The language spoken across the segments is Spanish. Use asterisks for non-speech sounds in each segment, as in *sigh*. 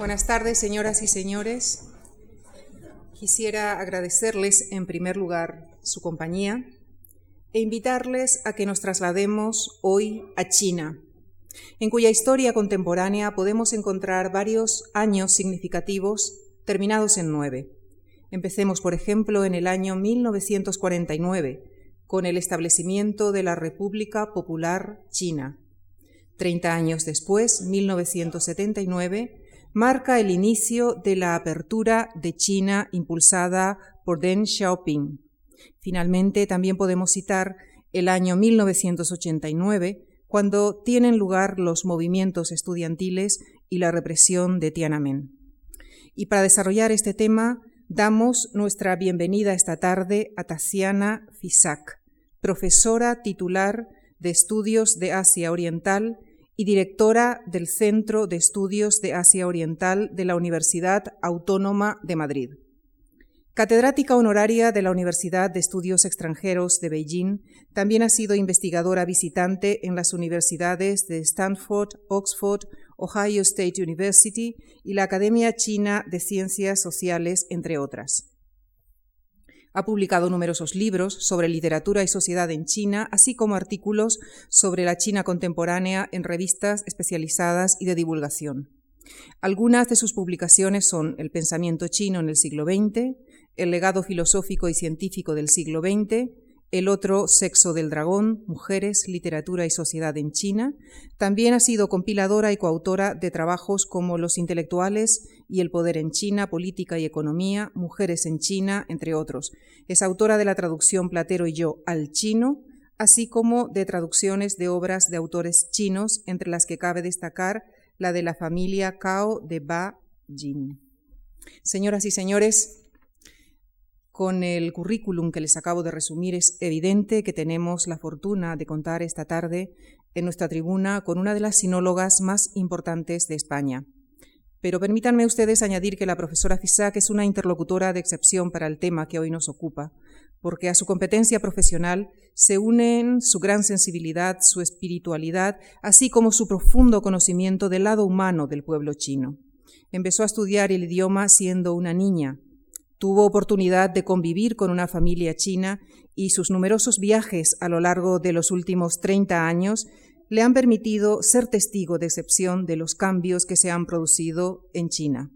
Buenas tardes, señoras y señores. Quisiera agradecerles en primer lugar su compañía e invitarles a que nos traslademos hoy a China, en cuya historia contemporánea podemos encontrar varios años significativos terminados en nueve. Empecemos, por ejemplo, en el año 1949, con el establecimiento de la República Popular China. Treinta años después, 1979, marca el inicio de la apertura de China impulsada por Deng Xiaoping. Finalmente, también podemos citar el año 1989, cuando tienen lugar los movimientos estudiantiles y la represión de Tiananmen. Y para desarrollar este tema, damos nuestra bienvenida esta tarde a Tasiana Fisak, profesora titular de Estudios de Asia Oriental y directora del Centro de Estudios de Asia Oriental de la Universidad Autónoma de Madrid. Catedrática honoraria de la Universidad de Estudios Extranjeros de Beijing, también ha sido investigadora visitante en las universidades de Stanford, Oxford, Ohio State University y la Academia China de Ciencias Sociales, entre otras. Ha publicado numerosos libros sobre literatura y sociedad en China, así como artículos sobre la China contemporánea en revistas especializadas y de divulgación. Algunas de sus publicaciones son El pensamiento chino en el siglo XX, El legado filosófico y científico del siglo XX, el otro, Sexo del Dragón, Mujeres, Literatura y Sociedad en China. También ha sido compiladora y coautora de trabajos como Los intelectuales y el poder en China, Política y Economía, Mujeres en China, entre otros. Es autora de la traducción Platero y yo al chino, así como de traducciones de obras de autores chinos, entre las que cabe destacar la de la familia Cao de Ba Jin. Señoras y señores, con el currículum que les acabo de resumir, es evidente que tenemos la fortuna de contar esta tarde en nuestra tribuna con una de las sinólogas más importantes de España. Pero permítanme ustedes añadir que la profesora Fisac es una interlocutora de excepción para el tema que hoy nos ocupa, porque a su competencia profesional se unen su gran sensibilidad, su espiritualidad, así como su profundo conocimiento del lado humano del pueblo chino. Empezó a estudiar el idioma siendo una niña, Tuvo oportunidad de convivir con una familia china y sus numerosos viajes a lo largo de los últimos 30 años le han permitido ser testigo de excepción de los cambios que se han producido en China.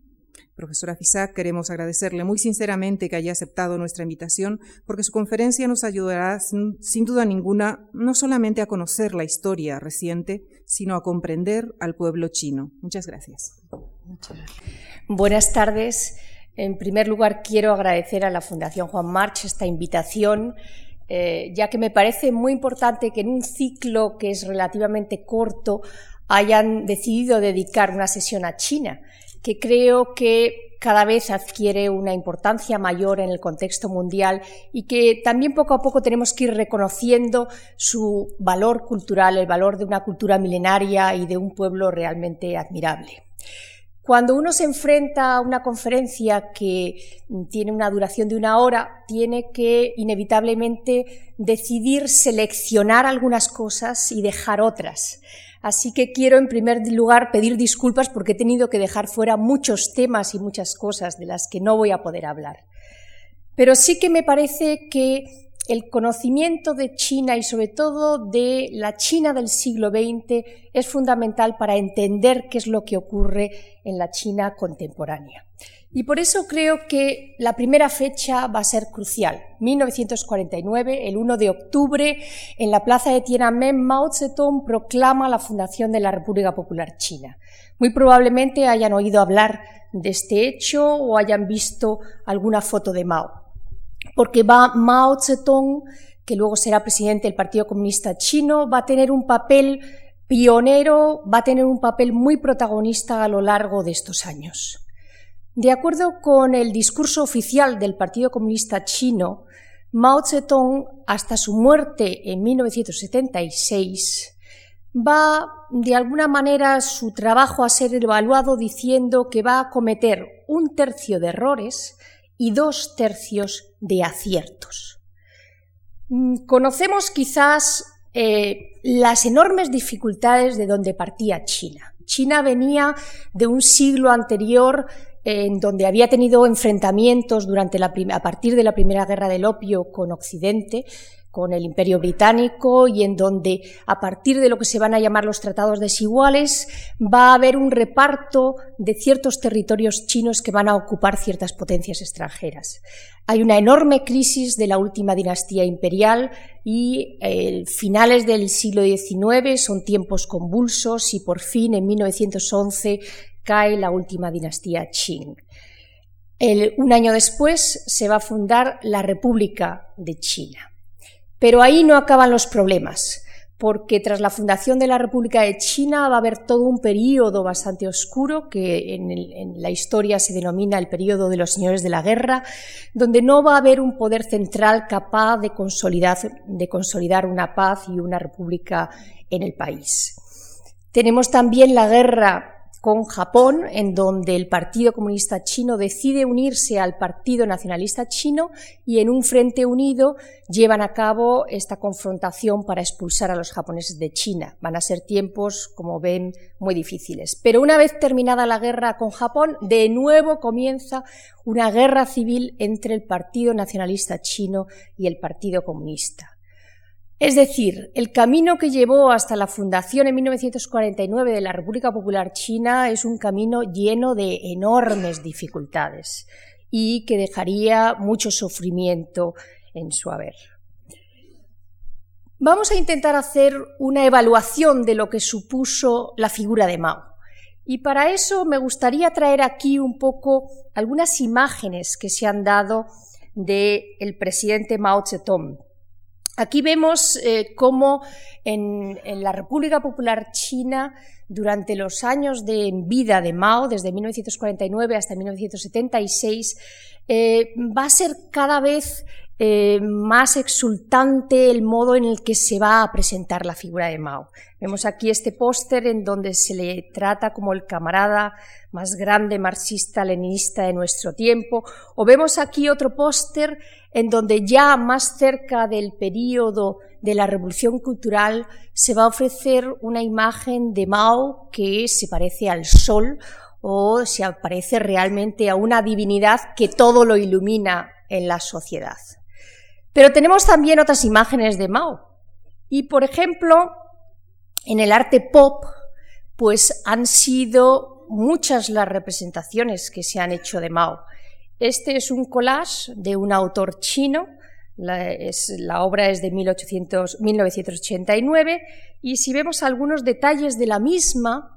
Profesora Fisac, queremos agradecerle muy sinceramente que haya aceptado nuestra invitación porque su conferencia nos ayudará sin, duda ninguna no solamente a conocer la historia reciente, sino a comprender al pueblo chino. Muchas gracias. Buenas tardes. En primer lugar, quiero agradecer a la Fundación Juan March esta invitación, eh, ya que me parece muy importante que en un ciclo que es relativamente corto hayan decidido dedicar una sesión a China, que creo que cada vez adquiere una importancia mayor en el contexto mundial y que también poco a poco tenemos que ir reconociendo su valor cultural, el valor de una cultura milenaria y de un pueblo realmente admirable. Cuando uno se enfrenta a una conferencia que tiene una duración de una hora, tiene que inevitablemente decidir seleccionar algunas cosas y dejar otras. Así que quiero en primer lugar pedir disculpas porque he tenido que dejar fuera muchos temas y muchas cosas de las que no voy a poder hablar. Pero sí que me parece que el conocimiento de China y sobre todo de la China del siglo XX es fundamental para entender qué es lo que ocurre en la China contemporánea. Y por eso creo que la primera fecha va a ser crucial. 1949, el 1 de octubre, en la plaza de Tiananmen, Mao Zedong proclama la fundación de la República Popular China. Muy probablemente hayan oído hablar de este hecho o hayan visto alguna foto de Mao porque va Mao Zedong, que luego será presidente del Partido Comunista Chino, va a tener un papel pionero, va a tener un papel muy protagonista a lo largo de estos años. De acuerdo con el discurso oficial del Partido Comunista Chino, Mao Zedong, hasta su muerte en 1976, va de alguna manera su trabajo a ser evaluado diciendo que va a cometer un tercio de errores y dos tercios de aciertos. Mm, conocemos quizás eh, las enormes dificultades de donde partía China. China venía de un siglo anterior en donde había tenido enfrentamientos durante la a partir de la Primera Guerra del Opio con Occidente, con el Imperio Británico y en donde, a partir de lo que se van a llamar los tratados desiguales, va a haber un reparto de ciertos territorios chinos que van a ocupar ciertas potencias extranjeras. Hay una enorme crisis de la última dinastía imperial y eh, finales del siglo XIX son tiempos convulsos y por fin en 1911 cae la última dinastía Qing. un año después se va a fundar la República de China. Pero ahí no acaban los problemas, porque tras la fundación de la República de China va a haber todo un periodo bastante oscuro que en, la historia se denomina el periodo de los señores de la guerra, donde no va a haber un poder central capaz de consolidar, de consolidar una paz y una república en el país. Tenemos también la guerra con Japón, en donde el Partido Comunista Chino decide unirse al Partido Nacionalista Chino y en un frente unido llevan a cabo esta confrontación para expulsar a los japoneses de China. Van a ser tiempos, como ven, muy difíciles. Pero una vez terminada la guerra con Japón, de nuevo comienza una guerra civil entre el Partido Nacionalista Chino y el Partido Comunista. Es decir, el camino que llevó hasta la fundación en 1949 de la República Popular China es un camino lleno de enormes dificultades y que dejaría mucho sufrimiento en su haber. Vamos a intentar hacer una evaluación de lo que supuso la figura de Mao. Y para eso me gustaría traer aquí un poco algunas imágenes que se han dado del el presidente Mao Zedong. Aquí vemos eh, cómo en, la República Popular China, durante los años de vida de Mao, desde 1949 hasta 1976, eh, va a ser cada vez eh, más exultante el modo en el que se va a presentar la figura de Mao. Vemos aquí este póster en donde se le trata como el camarada más grande marxista-leninista de nuestro tiempo, o vemos aquí otro póster en donde ya más cerca del periodo de la revolución cultural se va a ofrecer una imagen de Mao que se parece al sol o se parece realmente a una divinidad que todo lo ilumina en la sociedad. Pero tenemos también otras imágenes de Mao. Y, por ejemplo, en el arte pop, pues han sido muchas las representaciones que se han hecho de Mao. Este es un collage de un autor chino, la, obra es de 1989, y si vemos algunos detalles de la misma,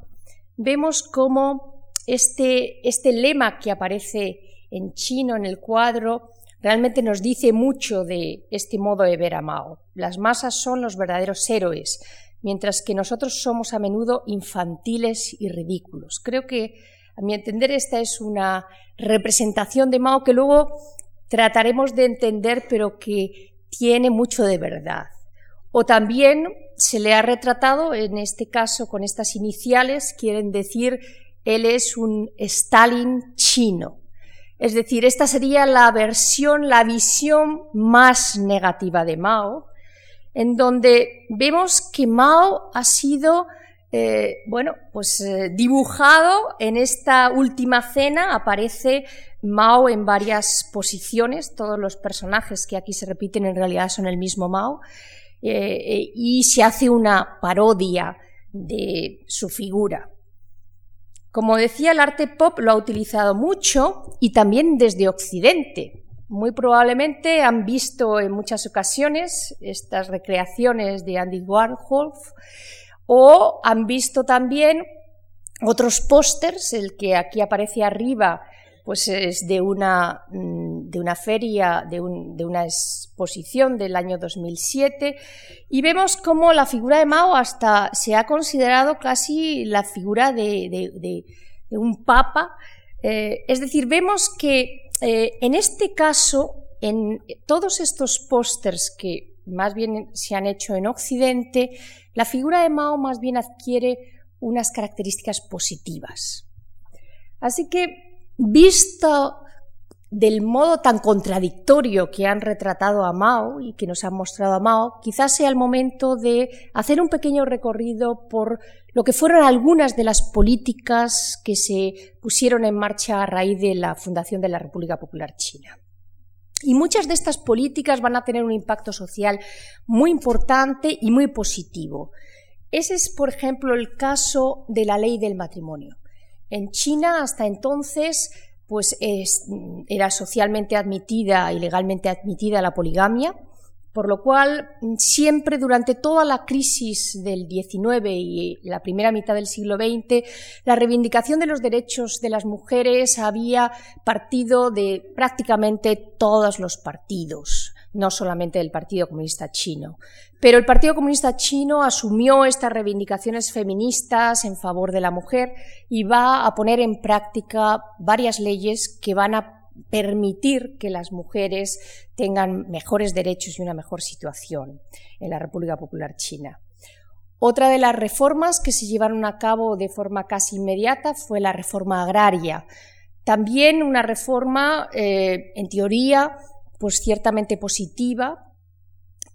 vemos cómo este, este lema que aparece en chino en el cuadro realmente nos dice mucho de este modo de ver a Mao. Las masas son los verdaderos héroes, mientras que nosotros somos a menudo infantiles y ridículos. Creo que, a mi entender, esta es una representación de Mao que luego trataremos de entender, pero que tiene mucho de verdad. O también se le ha retratado, en este caso con estas iniciales, quieren decir, él es un Stalin chino. Es decir, esta sería la versión, la visión más negativa de Mao, en donde vemos que Mao ha sido, eh, bueno, pues eh, dibujado en esta última cena, aparece Mao en varias posiciones, todos los personajes que aquí se repiten en realidad son el mismo Mao, eh, y se hace una parodia de su figura. Como decía, el arte pop lo ha utilizado mucho y también desde Occidente. Muy probablemente han visto en muchas ocasiones estas recreaciones de Andy Warhol o han visto también otros pósters, el que aquí aparece arriba pues es de una, mm, de una feria, de, una exposición del año 2007, y vemos cómo la figura de Mao hasta se ha considerado casi la figura de, un papa. Eh, es decir, vemos que eh, en este caso, en todos estos pósters que más bien se han hecho en Occidente, la figura de Mao más bien adquiere unas características positivas. Así que Visto del modo tan contradictorio que han retratado a Mao y que nos han mostrado a Mao, quizás sea el momento de hacer un pequeño recorrido por lo que fueron algunas de las políticas que se pusieron en marcha a raíz de la fundación de la República Popular China. Y muchas de estas políticas van a tener un impacto social muy importante y muy positivo. Ese es, por ejemplo, el caso de la ley del matrimonio. En China, hasta entonces, pues era socialmente admitida y legalmente admitida la poligamia, por lo cual siempre durante toda la crisis del XIX y la primera mitad del siglo XX, la reivindicación de los derechos de las mujeres había partido de prácticamente todos los partidos no solamente del Partido Comunista Chino. Pero el Partido Comunista Chino asumió estas reivindicaciones feministas en favor de la mujer y va a poner en práctica varias leyes que van a permitir que las mujeres tengan mejores derechos y una mejor situación en la República Popular China. Otra de las reformas que se llevaron a cabo de forma casi inmediata fue la reforma agraria. También una reforma, eh, en teoría, pues ciertamente positiva,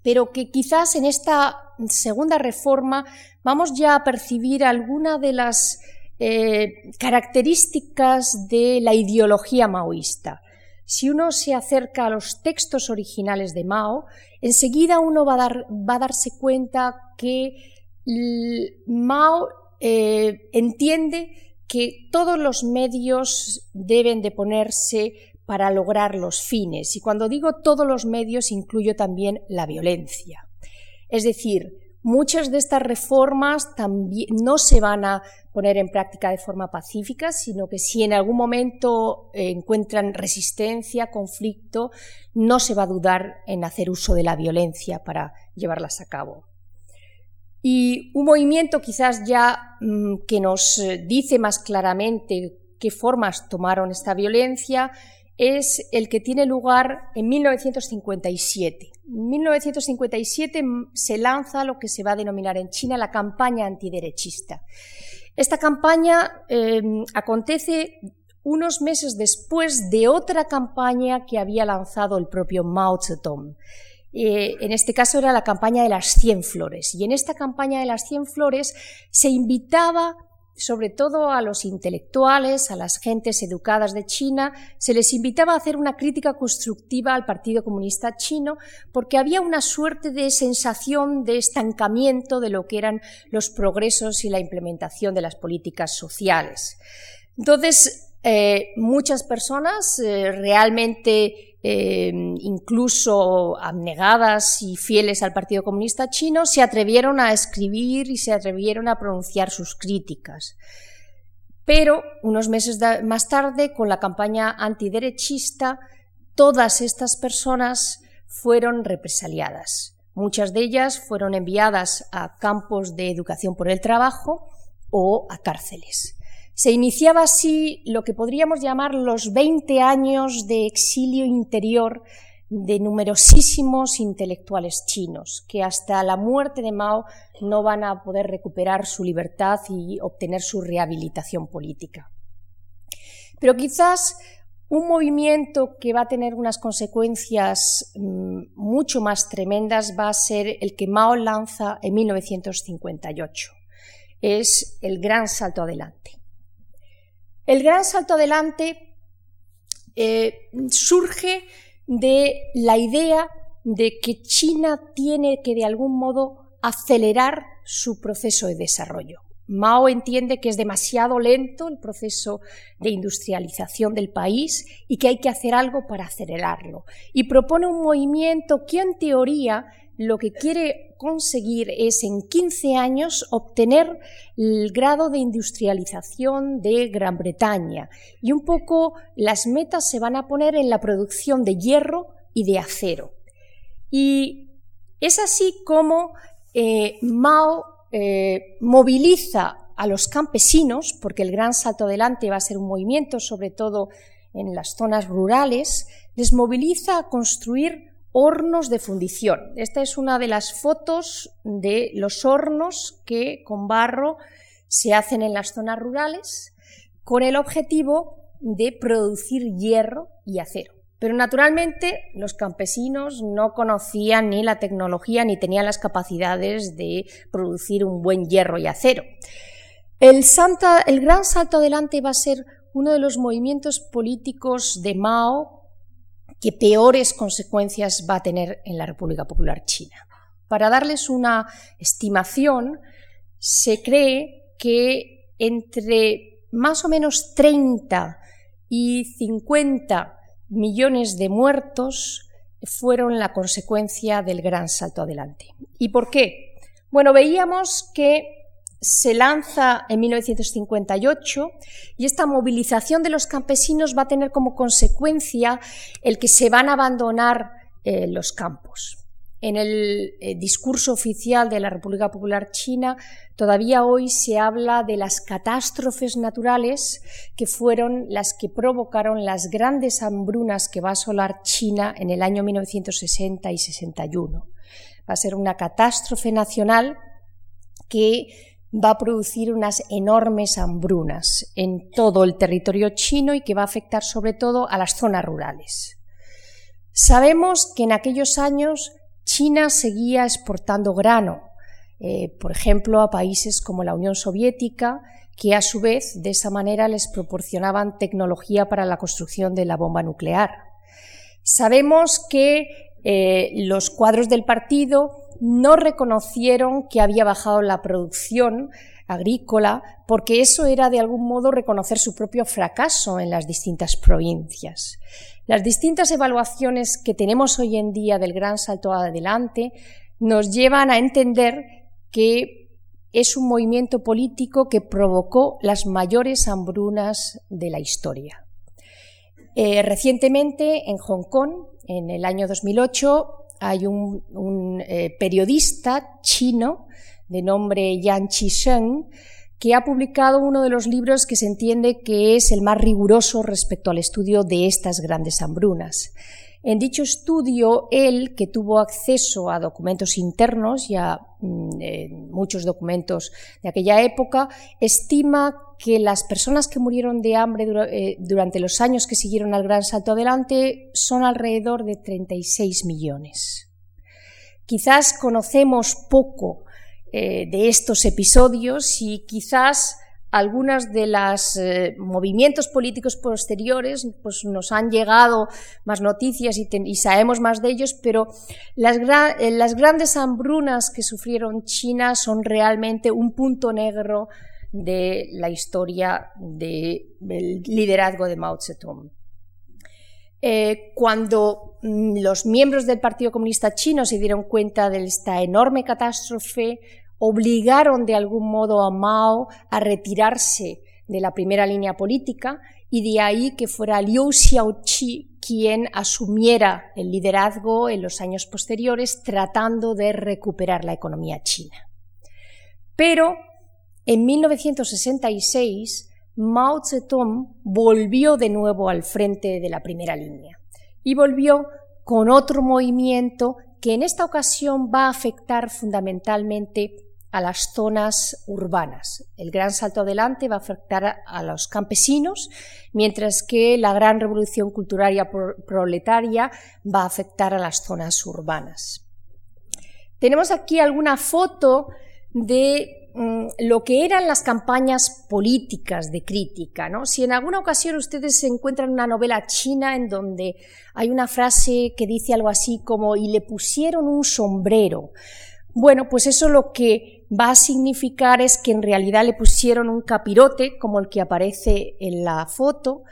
pero que quizás en esta segunda reforma vamos ya a percibir alguna de las eh, características de la ideología maoísta. Si uno se acerca a los textos originales de Mao, enseguida uno va a, darse cuenta que Mao eh, entiende que todos los medios deben de ponerse para lograr los fines. Y cuando digo todos los medios, incluyo también la violencia. Es decir, muchas de estas reformas también no se van a poner en práctica de forma pacífica, sino que si en algún momento eh, encuentran resistencia, conflicto, no se va a dudar en hacer uso de la violencia para llevarlas a cabo. Y un movimiento quizás ya mm, que nos eh, dice más claramente qué formas tomaron esta violencia es el que tiene lugar en 1957. En 1957 se lanza lo que se va a denominar en China la campaña antiderechista. Esta campaña em, acontece unos meses después de otra campaña que había lanzado el propio Mao Zedong. Eh, en este caso era la campaña de las 100 flores. Y en esta campaña de las 100 flores se invitaba sobre todo a los intelectuales, a las gentes educadas de China, se les invitaba a hacer una crítica constructiva al Partido Comunista Chino porque había una suerte de sensación de estancamiento de lo que eran los progresos y la implementación de las políticas sociales. Entonces, eh, muchas personas eh, realmente Em, incluso abnegadas y fieles al Partido Comunista Chino, se atrevieron a escribir y se atrevieron a pronunciar sus críticas. Pero unos meses más tarde, con la campaña antiderechista, todas estas personas fueron represaliadas. Muchas de ellas fueron enviadas a campos de educación por el trabajo o a cárceles. Se iniciaba así lo que podríamos llamar los 20 años de exilio interior de numerosísimos intelectuales chinos, que hasta la muerte de Mao no van a poder recuperar su libertad y obtener su rehabilitación política. Pero quizás un movimiento que va a tener unas consecuencias mm, mucho más tremendas va a ser el que Mao lanza en 1958. Es el gran salto adelante. El gran salto adelante eh, surge de la idea de que China tiene que de algún modo acelerar su proceso de desarrollo. Mao entiende que es demasiado lento el proceso de industrialización del país y que hay que hacer algo para acelerarlo. Y propone un movimiento que en teoría lo que quiere conseguir es en 15 años obtener el grado de industrialización de Gran Bretaña. Y un poco las metas se van a poner en la producción de hierro y de acero. Y es así como eh, Mao eh, moviliza a los campesinos, porque el gran salto adelante va a ser un movimiento, sobre todo en las zonas rurales, les moviliza a construir hornos de fundición. Esta es una de las fotos de los hornos que con barro se hacen en las zonas rurales con el objetivo de producir hierro y acero. Pero naturalmente los campesinos no conocían ni la tecnología ni tenían las capacidades de producir un buen hierro y acero. El, gran salto adelante va a ser uno de los movimientos políticos de Mao que peores consecuencias va a tener en la República Popular China. Para darles una estimación, se cree que entre más o menos 30 y 50 millones de muertos fueron la consecuencia del gran salto adelante. ¿Y por qué? Bueno, veíamos que se lanza en 1958 y esta movilización de los campesinos va a tener como consecuencia el que se van a abandonar eh, los campos en el eh, discurso oficial de la República Popular China, todavía hoy se habla de las catástrofes naturales que fueron las que provocaron las grandes hambrunas que va a asolar China en el año 1960 y 61. Va a ser una catástrofe nacional que va a producir unas enormes hambrunas en todo el territorio chino y que va a afectar sobre todo a las zonas rurales. Sabemos que en aquellos años China seguía exportando grano, eh, por ejemplo, a países como la Unión Soviética, que a su vez de esa manera les proporcionaban tecnología para la construcción de la bomba nuclear. Sabemos que eh, los cuadros del partido no reconocieron que había bajado la producción agrícola, porque eso era de algún modo reconocer su propio fracaso en las distintas provincias. Las distintas evaluaciones que tenemos hoy en día del gran salto adelante nos llevan a entender que es un movimiento político que provocó las mayores hambrunas de la historia. Eh, recientemente en Hong Kong, en el año 2008, hay un, eh, periodista chino de nombre Yan Qisheng que ha publicado uno de los libros que se entiende que es el más riguroso respecto al estudio de estas grandes hambrunas. En dicho estudio, él, que tuvo acceso a documentos internos y a mm, eh, muchos documentos de aquella época, estima que las personas que murieron de hambre eh, durante los años que siguieron al gran salto adelante son alrededor de 36 millones. Quizás conocemos poco eh, de estos episodios y quizás algunos de los eh, movimientos políticos posteriores pues nos han llegado más noticias y, sabemos más de ellos, pero las, eh, las, grandes hambrunas que sufrieron China son realmente un punto negro de la historia del liderazgo de Mao Zedong. cuando mm, los miembros del Partido Comunista Chino se dieron cuenta de esta enorme catástrofe, obligaron de algún modo a Mao a retirarse de la primera línea política y de ahí que fuera Liu Xiaoqi quien asumiera el liderazgo en los años posteriores tratando de recuperar la economía china. Pero en 1966 Mao Zedong volvió de nuevo al frente de la primera línea y volvió con otro movimiento que en esta ocasión va a afectar fundamentalmente a las zonas urbanas. El gran salto adelante va a afectar a los campesinos, mientras que la gran revolución cultural proletaria va a afectar a las zonas urbanas. Tenemos aquí alguna foto de mm, lo que eran las campañas políticas de crítica. ¿no? Si en alguna ocasión ustedes se encuentran una novela china en donde hay una frase que dice algo así como y le pusieron un sombrero, bueno, pues eso lo que va a significar es que en realidad le pusieron un capirote, como el que aparece en la foto,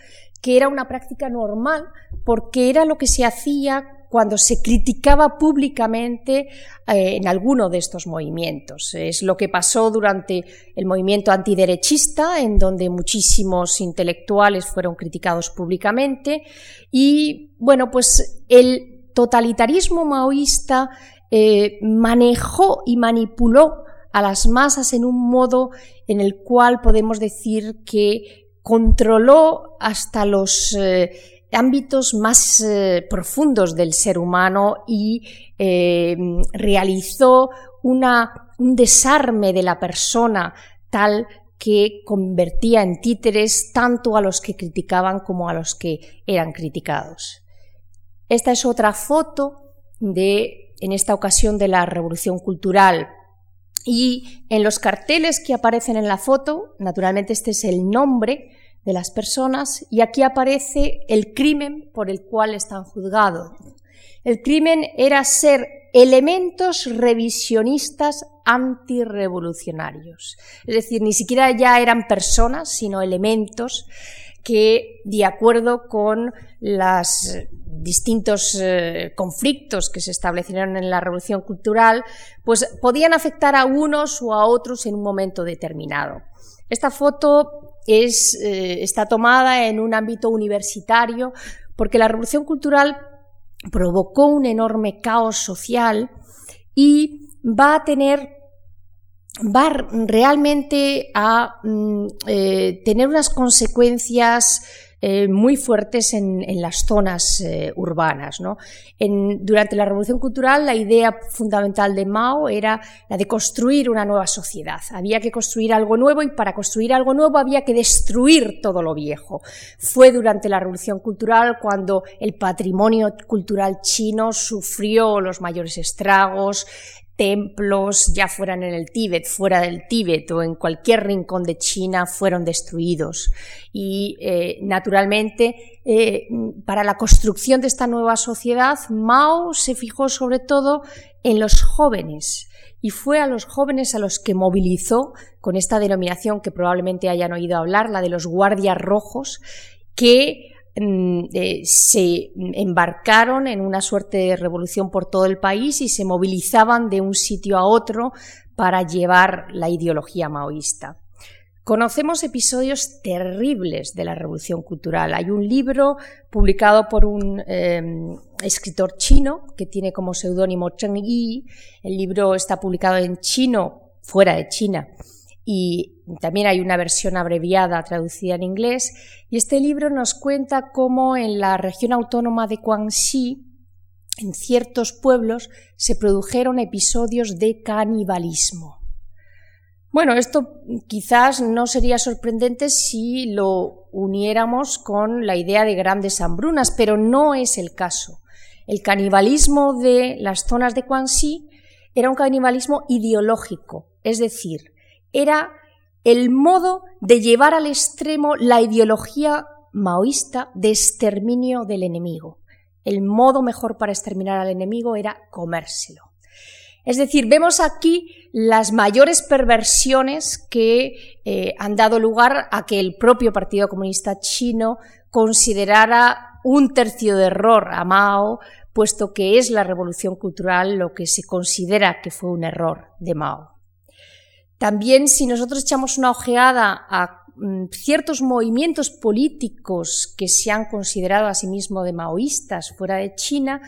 que era una práctica normal, porque era lo que se hacía cuando se criticaba públicamente eh, en alguno de estos movimientos. Es lo que pasó durante el movimiento antiderechista, en donde muchísimos intelectuales fueron criticados públicamente, y bueno, pues el totalitarismo maoísta eh, manejó y manipuló a las masas en un modo en el cual podemos decir que controló hasta los eh, ámbitos más eh, profundos del ser humano y realizó una, un desarme de la persona tal que convertía en títeres tanto a los que criticaban como a los que eran criticados. Esta es otra foto de, en esta ocasión, de la Revolución Cultural. Y en los carteles que aparecen en la foto, naturalmente este es el nombre de las personas y aquí aparece el crimen por el cual están juzgados. El crimen era ser elementos revisionistas antirrevolucionarios. Es decir, ni siquiera ya eran personas, sino elementos que, de acuerdo con los distintos eh, conflictos que se establecieron en la revolución cultural, pues podían afectar a unos o a otros en un momento determinado. Esta foto eh, está tomada en un ámbito universitario porque la revolución cultural provocó un enorme caos social y va a tener va realmente a mm, eh, tener unas consecuencias eh, muy fuertes en, las zonas eh, urbanas. durante la Revolución Cultural, la idea fundamental de Mao era la de construir una nueva sociedad. Había que construir algo nuevo y para construir algo nuevo había que destruir todo lo viejo. Fue durante la Revolución Cultural cuando el patrimonio cultural chino sufrió los mayores estragos, templos, ya fueran en el Tíbet, fuera del Tíbet o en cualquier rincón de China, fueron destruidos. Y eh, naturalmente, eh, para la construcción de esta nueva sociedad, Mao se fijó sobre todo en los jóvenes y fue a los jóvenes a los que movilizó con esta denominación que probablemente hayan oído hablar, la de los guardias rojos, que eh, se embarcaron en una suerte de revolución por todo el país y se movilizaban de un sitio a otro para llevar la ideología maoísta. Conocemos episodios terribles de la revolución cultural. Hay un libro publicado por un em, escritor chino que tiene como seudónimo Cheng Yi. El libro está publicado en chino, fuera de China, y también hay una versión abreviada traducida en inglés. Y este libro nos cuenta cómo en la región autónoma de Guangxi, en ciertos pueblos, se produjeron episodios de canibalismo. Bueno, esto quizás no sería sorprendente si lo uniéramos con la idea de grandes hambrunas, pero no es el caso. El canibalismo de las zonas de Guangxi era un canibalismo ideológico, es decir, era el modo de llevar al extremo la ideología maoísta de exterminio del enemigo. El modo mejor para exterminar al enemigo era comérselo. Es decir, vemos aquí las mayores perversiones que eh, han dado lugar a que el propio Partido Comunista Chino considerara un tercio de error a Mao, puesto que es la revolución cultural lo que se considera que fue un error de Mao. También si nosotros echamos una ojeada a mm, ciertos movimientos políticos que se han considerado a sí mismos de maoístas fuera de China,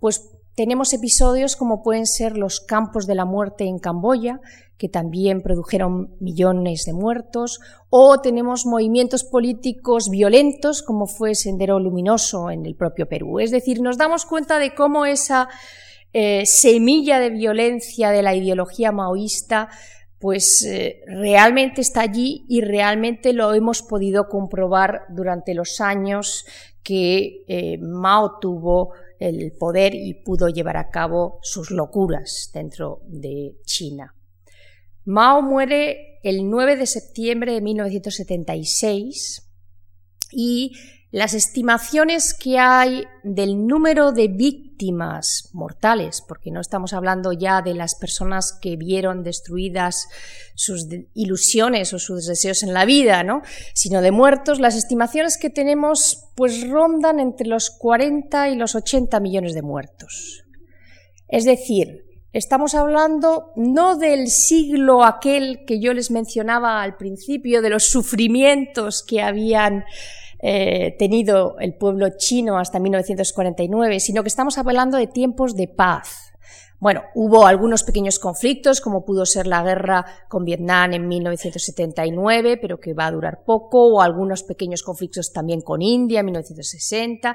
pues tenemos episodios como pueden ser los campos de la muerte en Camboya, que también produjeron millones de muertos, o tenemos movimientos políticos violentos, como fue Sendero Luminoso en el propio Perú. Es decir, nos damos cuenta de cómo esa eh, semilla de violencia de la ideología maoísta pues eh, realmente está allí y realmente lo hemos podido comprobar durante los años que eh, Mao tuvo el poder y pudo llevar a cabo sus locuras dentro de China. Mao muere el 9 de septiembre de 1976 y las estimaciones que hay del número de víctimas mortales, porque no estamos hablando ya de las personas que vieron destruidas sus ilusiones o sus deseos en la vida, ¿no? sino de muertos, las estimaciones que tenemos pues rondan entre los 40 y los 80 millones de muertos. Es decir, Estamos hablando no del siglo aquel que yo les mencionaba al principio, de los sufrimientos que habían eh, tenido el pueblo chino hasta 1949, sino que estamos hablando de tiempos de paz. Bueno, hubo algunos pequeños conflictos, como pudo ser la guerra con Vietnam en 1979, pero que va a durar poco, o algunos pequeños conflictos también con India en 1960,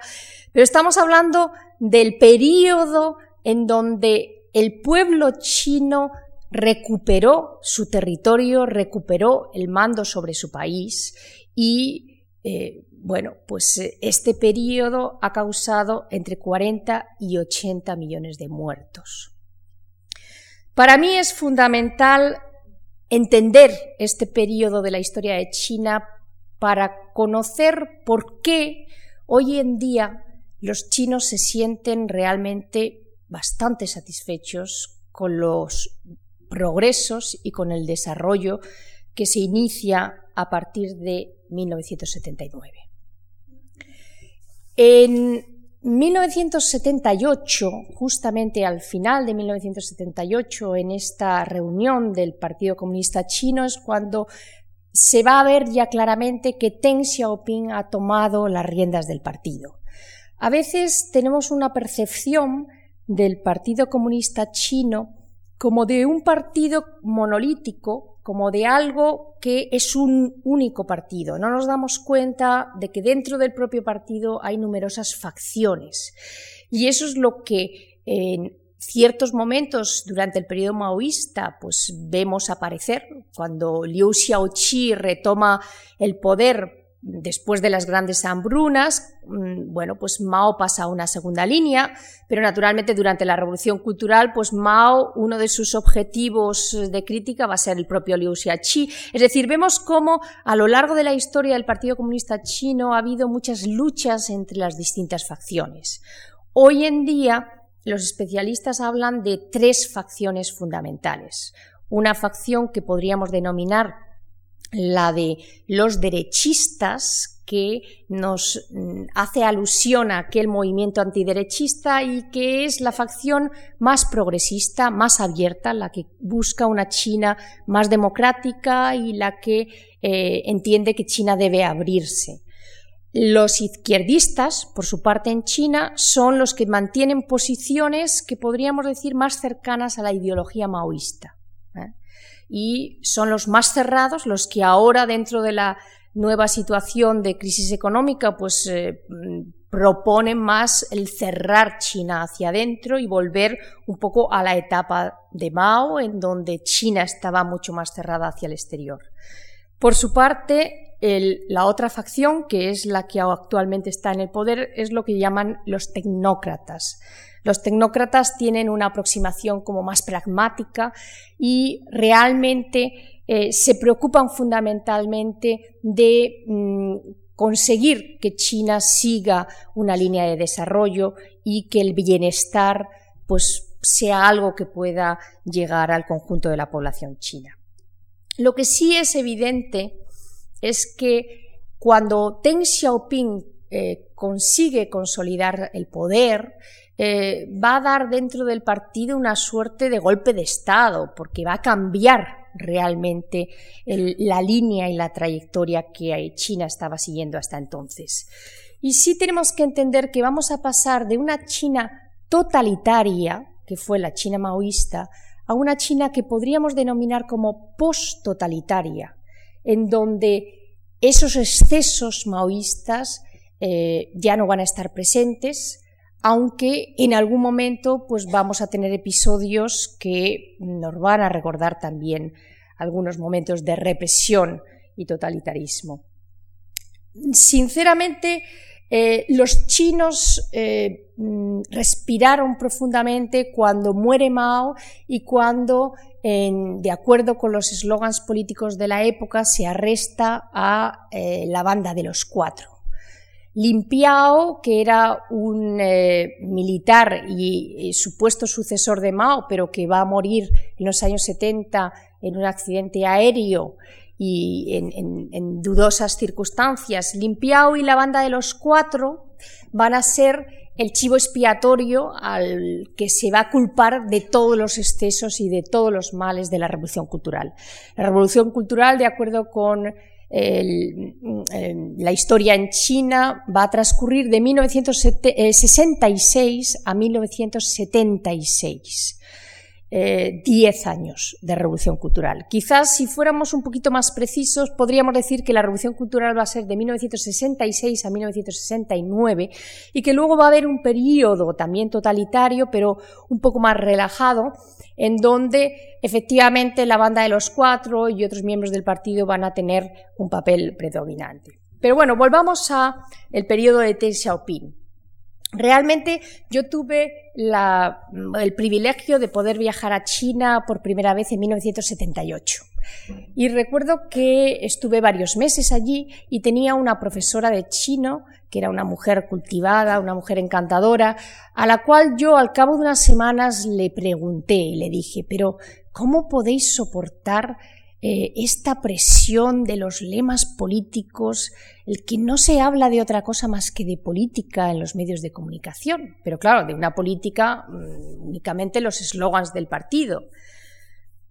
pero estamos hablando del periodo en donde el pueblo chino recuperó su territorio, recuperó el mando sobre su país y, eh, bueno, pues eh, este periodo ha causado entre 40 y 80 millones de muertos. Para mí es fundamental entender este periodo de la historia de China para conocer por qué hoy en día los chinos se sienten realmente bastante satisfechos con los progresos y con el desarrollo que se inicia a partir de 1979. En 1978, justamente al final de 1978, en esta reunión del Partido Comunista Chino, es cuando se va a ver ya claramente que Deng Xiaoping ha tomado las riendas del partido. A veces tenemos una percepción del Partido Comunista Chino como de un partido monolítico, como de algo que es un único partido. No nos damos cuenta de que dentro del propio partido hay numerosas facciones. Y eso es lo que en ciertos momentos durante el periodo maoísta pues vemos aparecer cuando Liu Xiaoqi retoma el poder Después de las grandes hambrunas, mm, bueno, pues Mao pasa a una segunda línea, pero naturalmente durante la Revolución Cultural, pues Mao, uno de sus objetivos de crítica va a ser el propio Liu Xiaoqi. Es decir, vemos cómo a lo largo de la historia del Partido Comunista Chino ha habido muchas luchas entre las distintas facciones. Hoy en día, los especialistas hablan de tres facciones fundamentales. Una facción que podríamos denominar la de los derechistas, que nos mm, hace alusión a aquel movimiento antiderechista y que es la facción más progresista, más abierta, la que busca una China más democrática y la que eh, entiende que China debe abrirse. Los izquierdistas, por su parte en China, son los que mantienen posiciones que podríamos decir más cercanas a la ideología maoísta y son los más cerrados, los que ahora dentro de la nueva situación de crisis económica pues eh, proponen más el cerrar China hacia adentro y volver un poco a la etapa de Mao en donde China estaba mucho más cerrada hacia el exterior. Por su parte, la otra facción, que es la que actualmente está en el poder, es lo que llaman los tecnócratas. Los tecnócratas tienen una aproximación como más pragmática y realmente eh, se preocupan fundamentalmente de mm, conseguir que China siga una línea de desarrollo y que el bienestar pues, sea algo que pueda llegar al conjunto de la población china. Lo que sí es evidente es que cuando Deng Xiaoping eh, consigue consolidar el poder, eh, va a dar dentro del partido una suerte de golpe de Estado, porque va a cambiar realmente la línea y la trayectoria que China estaba siguiendo hasta entonces. Y sí tenemos que entender que vamos a pasar de una China totalitaria, que fue la China maoísta, a una China que podríamos denominar como post-totalitaria, en donde esos excesos maoístas eh, ya no van a estar presentes, aunque en algún momento pues vamos a tener episodios que nos van a recordar también algunos momentos de represión y totalitarismo. Sinceramente, eh, los chinos eh, mm, respiraron profundamente cuando muere Mao y cuando, de acuerdo con los eslogans políticos de la época, se arresta a eh, la banda de los cuatro. Limpiao, que era un eh, militar y, supuesto sucesor de Mao, pero que va a morir en los años 70 en un accidente aéreo y en, dudosas circunstancias. Limpiao y la banda de los cuatro van a ser el chivo expiatorio al que se va a culpar de todos los excesos y de todos los males de la revolución cultural. La revolución cultural, de acuerdo con la historia en China va a transcurrir de 1966 a 1976. 10 años de revolución cultural. Quizás si fuéramos un poquito más precisos, podríamos decir que la revolución cultural va a ser de 1966 a 1969 y que luego va a haber un periodo también totalitario, pero un poco más relajado, en donde efectivamente la banda de los cuatro y otros miembros del partido van a tener un papel predominante. Pero bueno, volvamos a el periodo de Deng Xiaoping. Realmente yo tuve el privilegio de poder viajar a China por primera vez en 1978. Y recuerdo que estuve varios meses allí y tenía una profesora de chino, que era una mujer cultivada, una mujer encantadora, a la cual yo al cabo de unas semanas le pregunté y le dije, pero ¿cómo podéis soportar eh, esta presión de los lemas políticos, el que no se habla de otra cosa más que de política en los medios de comunicación, pero claro, de una política mm, únicamente los eslogans del partido.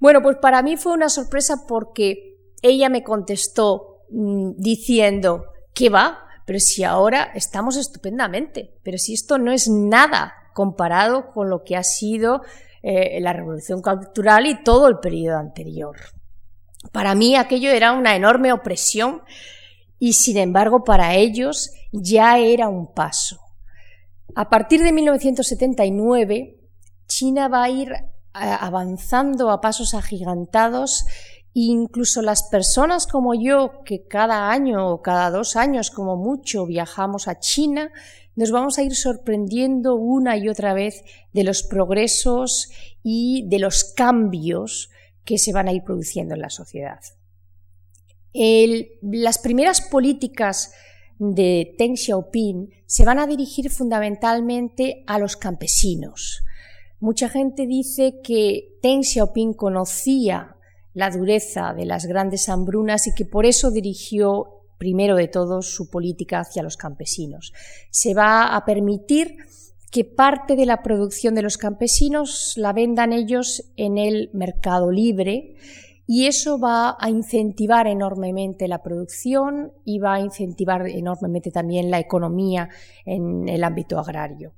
Bueno, pues para mí fue una sorpresa porque ella me contestó mm, diciendo, ¿qué va? Pero si ahora estamos estupendamente, pero si esto no es nada comparado con lo que ha sido eh, la revolución cultural y todo el periodo anterior. Para mí aquello era una enorme opresión y sin embargo para ellos ya era un paso. A partir de 1979, China va a ir eh, avanzando a pasos agigantados incluso las personas como yo, que cada año o cada dos años como mucho viajamos a China, nos vamos a ir sorprendiendo una y otra vez de los progresos y de los cambios que se van a ir produciendo en la sociedad. las primeras políticas de Deng Xiaoping se van a dirigir fundamentalmente a los campesinos. Mucha gente dice que Deng Xiaoping conocía la dureza de las grandes hambrunas y que por eso dirigió primero de todo su política hacia los campesinos. Se va a permitir que parte de la producción de los campesinos la vendan ellos en el mercado libre y eso va a incentivar enormemente la producción y va a incentivar enormemente también la economía en el ámbito agrario.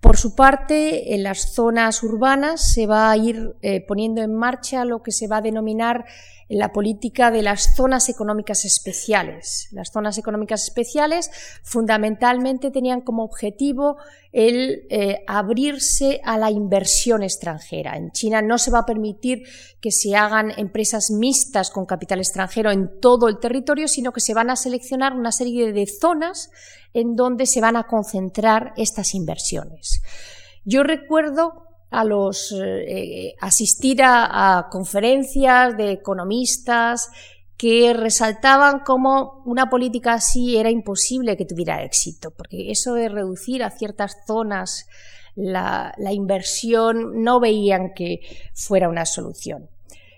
Por su parte, en las zonas urbanas se va a ir eh, poniendo en marcha lo que se va a denominar la política de las zonas económicas especiales. Las zonas económicas especiales fundamentalmente tenían como objetivo el eh, abrirse a la inversión extranjera. En China no se va a permitir que se hagan empresas mixtas con capital extranjero en todo el territorio, sino que se van a seleccionar una serie de zonas en donde se van a concentrar estas inversiones. Yo recuerdo a los eh, asistir a, conferencias de economistas que resaltaban cómo una política así era imposible que tuviera éxito, porque eso de reducir a ciertas zonas la, inversión no veían que fuera una solución.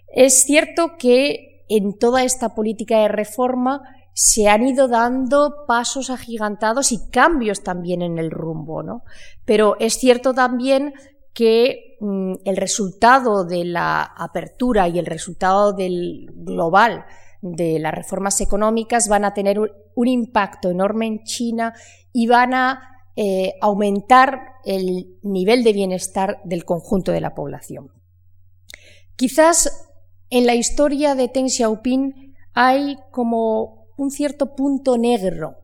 Es cierto que en toda esta política de reforma se han ido dando pasos agigantados y cambios también en el rumbo, ¿no? Pero es cierto también que mm, el resultado de la apertura y el resultado del global de las reformas económicas van a tener un, impacto enorme en China y van a eh, aumentar el nivel de bienestar del conjunto de la población. Quizás en la historia de Deng Xiaoping hay como un cierto punto negro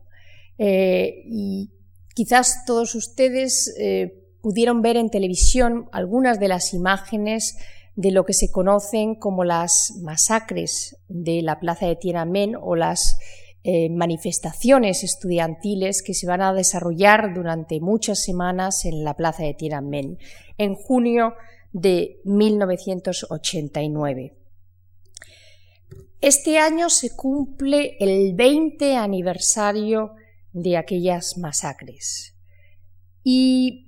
eh, y quizás todos ustedes eh, pudieron ver en televisión algunas de las imágenes de lo que se conocen como las masacres de la plaza de Tiananmen o las eh, manifestaciones estudiantiles que se van a desarrollar durante muchas semanas en la plaza de Tiananmen en junio de 1989. Este año se cumple el 20 aniversario de aquellas masacres. Y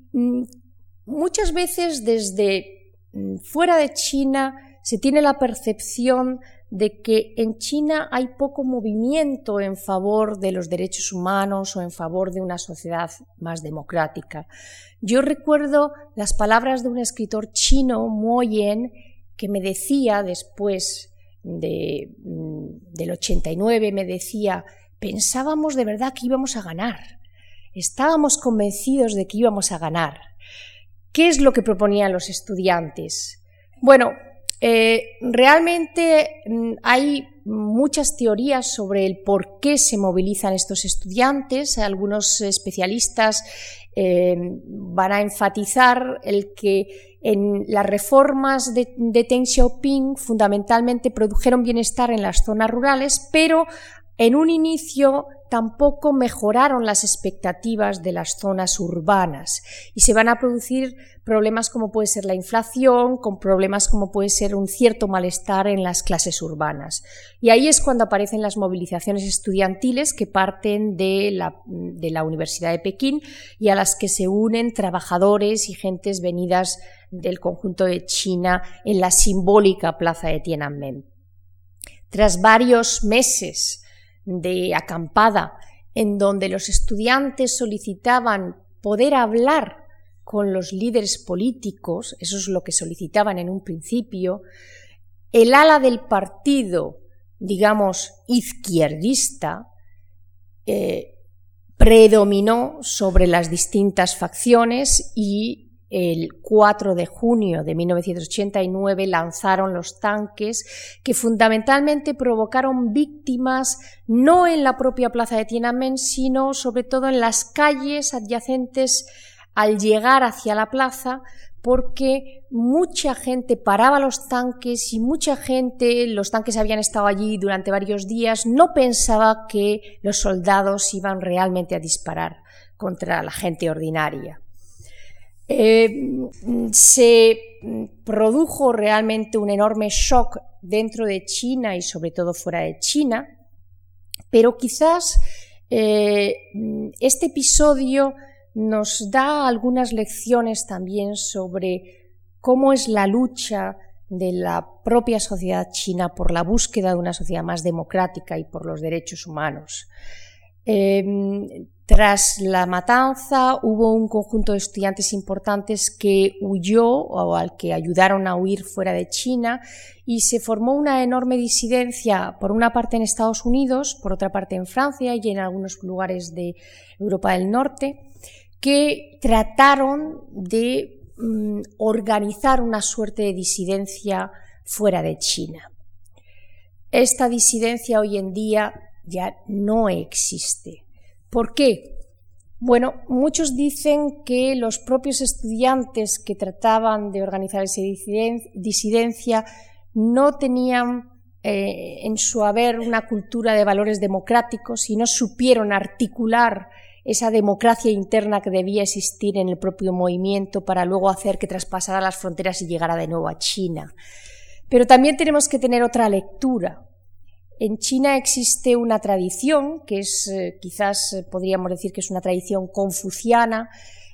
muchas veces desde mm, fuera de China se tiene la percepción de que en China hay poco movimiento en favor de los derechos humanos o en favor de una sociedad más democrática. Yo recuerdo las palabras de un escritor chino, Mo Yen, que me decía después de, mm, del 89, me decía, pensábamos de verdad que íbamos a ganar estábamos convencidos de que íbamos a ganar, ¿Qué es lo que proponían los estudiantes? Bueno, eh, realmente mm, hay muchas teorías sobre el por qué se movilizan estos estudiantes. Algunos especialistas eh, van a enfatizar el que en las reformas de, de Xiaoping fundamentalmente produjeron bienestar en las zonas rurales, pero en un inicio tampoco mejoraron las expectativas de las zonas urbanas y se van a producir problemas como puede ser la inflación, con problemas como puede ser un cierto malestar en las clases urbanas. Y ahí es cuando aparecen las movilizaciones estudiantiles que parten de la, de la Universidad de Pekín y a las que se unen trabajadores y gentes venidas del conjunto de China en la simbólica plaza de Tiananmen. Tras varios meses de acampada en donde los estudiantes solicitaban poder hablar con los líderes políticos, eso es lo que solicitaban en un principio, el ala del partido, digamos, izquierdista, eh, predominó sobre las distintas facciones y el 4 de junio de 1989 lanzaron los tanques que fundamentalmente provocaron víctimas no en la propia plaza de Tiananmen, sino sobre todo en las calles adyacentes al llegar hacia la plaza, porque mucha gente paraba los tanques y mucha gente, los tanques habían estado allí durante varios días, no pensaba que los soldados iban realmente a disparar contra la gente ordinaria. Eh, se produjo realmente un enorme shock dentro de China y sobre todo fuera de China, pero quizás eh, este episodio nos da algunas lecciones también sobre cómo es la lucha de la propia sociedad china por la búsqueda de una sociedad más democrática y por los derechos humanos. Eh, tras la matanza hubo un conjunto de estudiantes importantes que huyó o al que ayudaron a huir fuera de China y se formó una enorme disidencia, por una parte en Estados Unidos, por otra parte en Francia y en algunos lugares de Europa del Norte, que trataron de mm, organizar una suerte de disidencia fuera de China. Esta disidencia hoy en día ya no existe ¿Por qué? Bueno, muchos dicen que los propios estudiantes que trataban de organizar esa disidencia no tenían eh, en su haber una cultura de valores democráticos y no supieron articular esa democracia interna que debía existir en el propio movimiento para luego hacer que traspasara las fronteras y llegara de nuevo a China. Pero también tenemos que tener otra lectura. En China existe una tradición, que es eh, quizás eh, podríamos decir que es una tradición confuciana,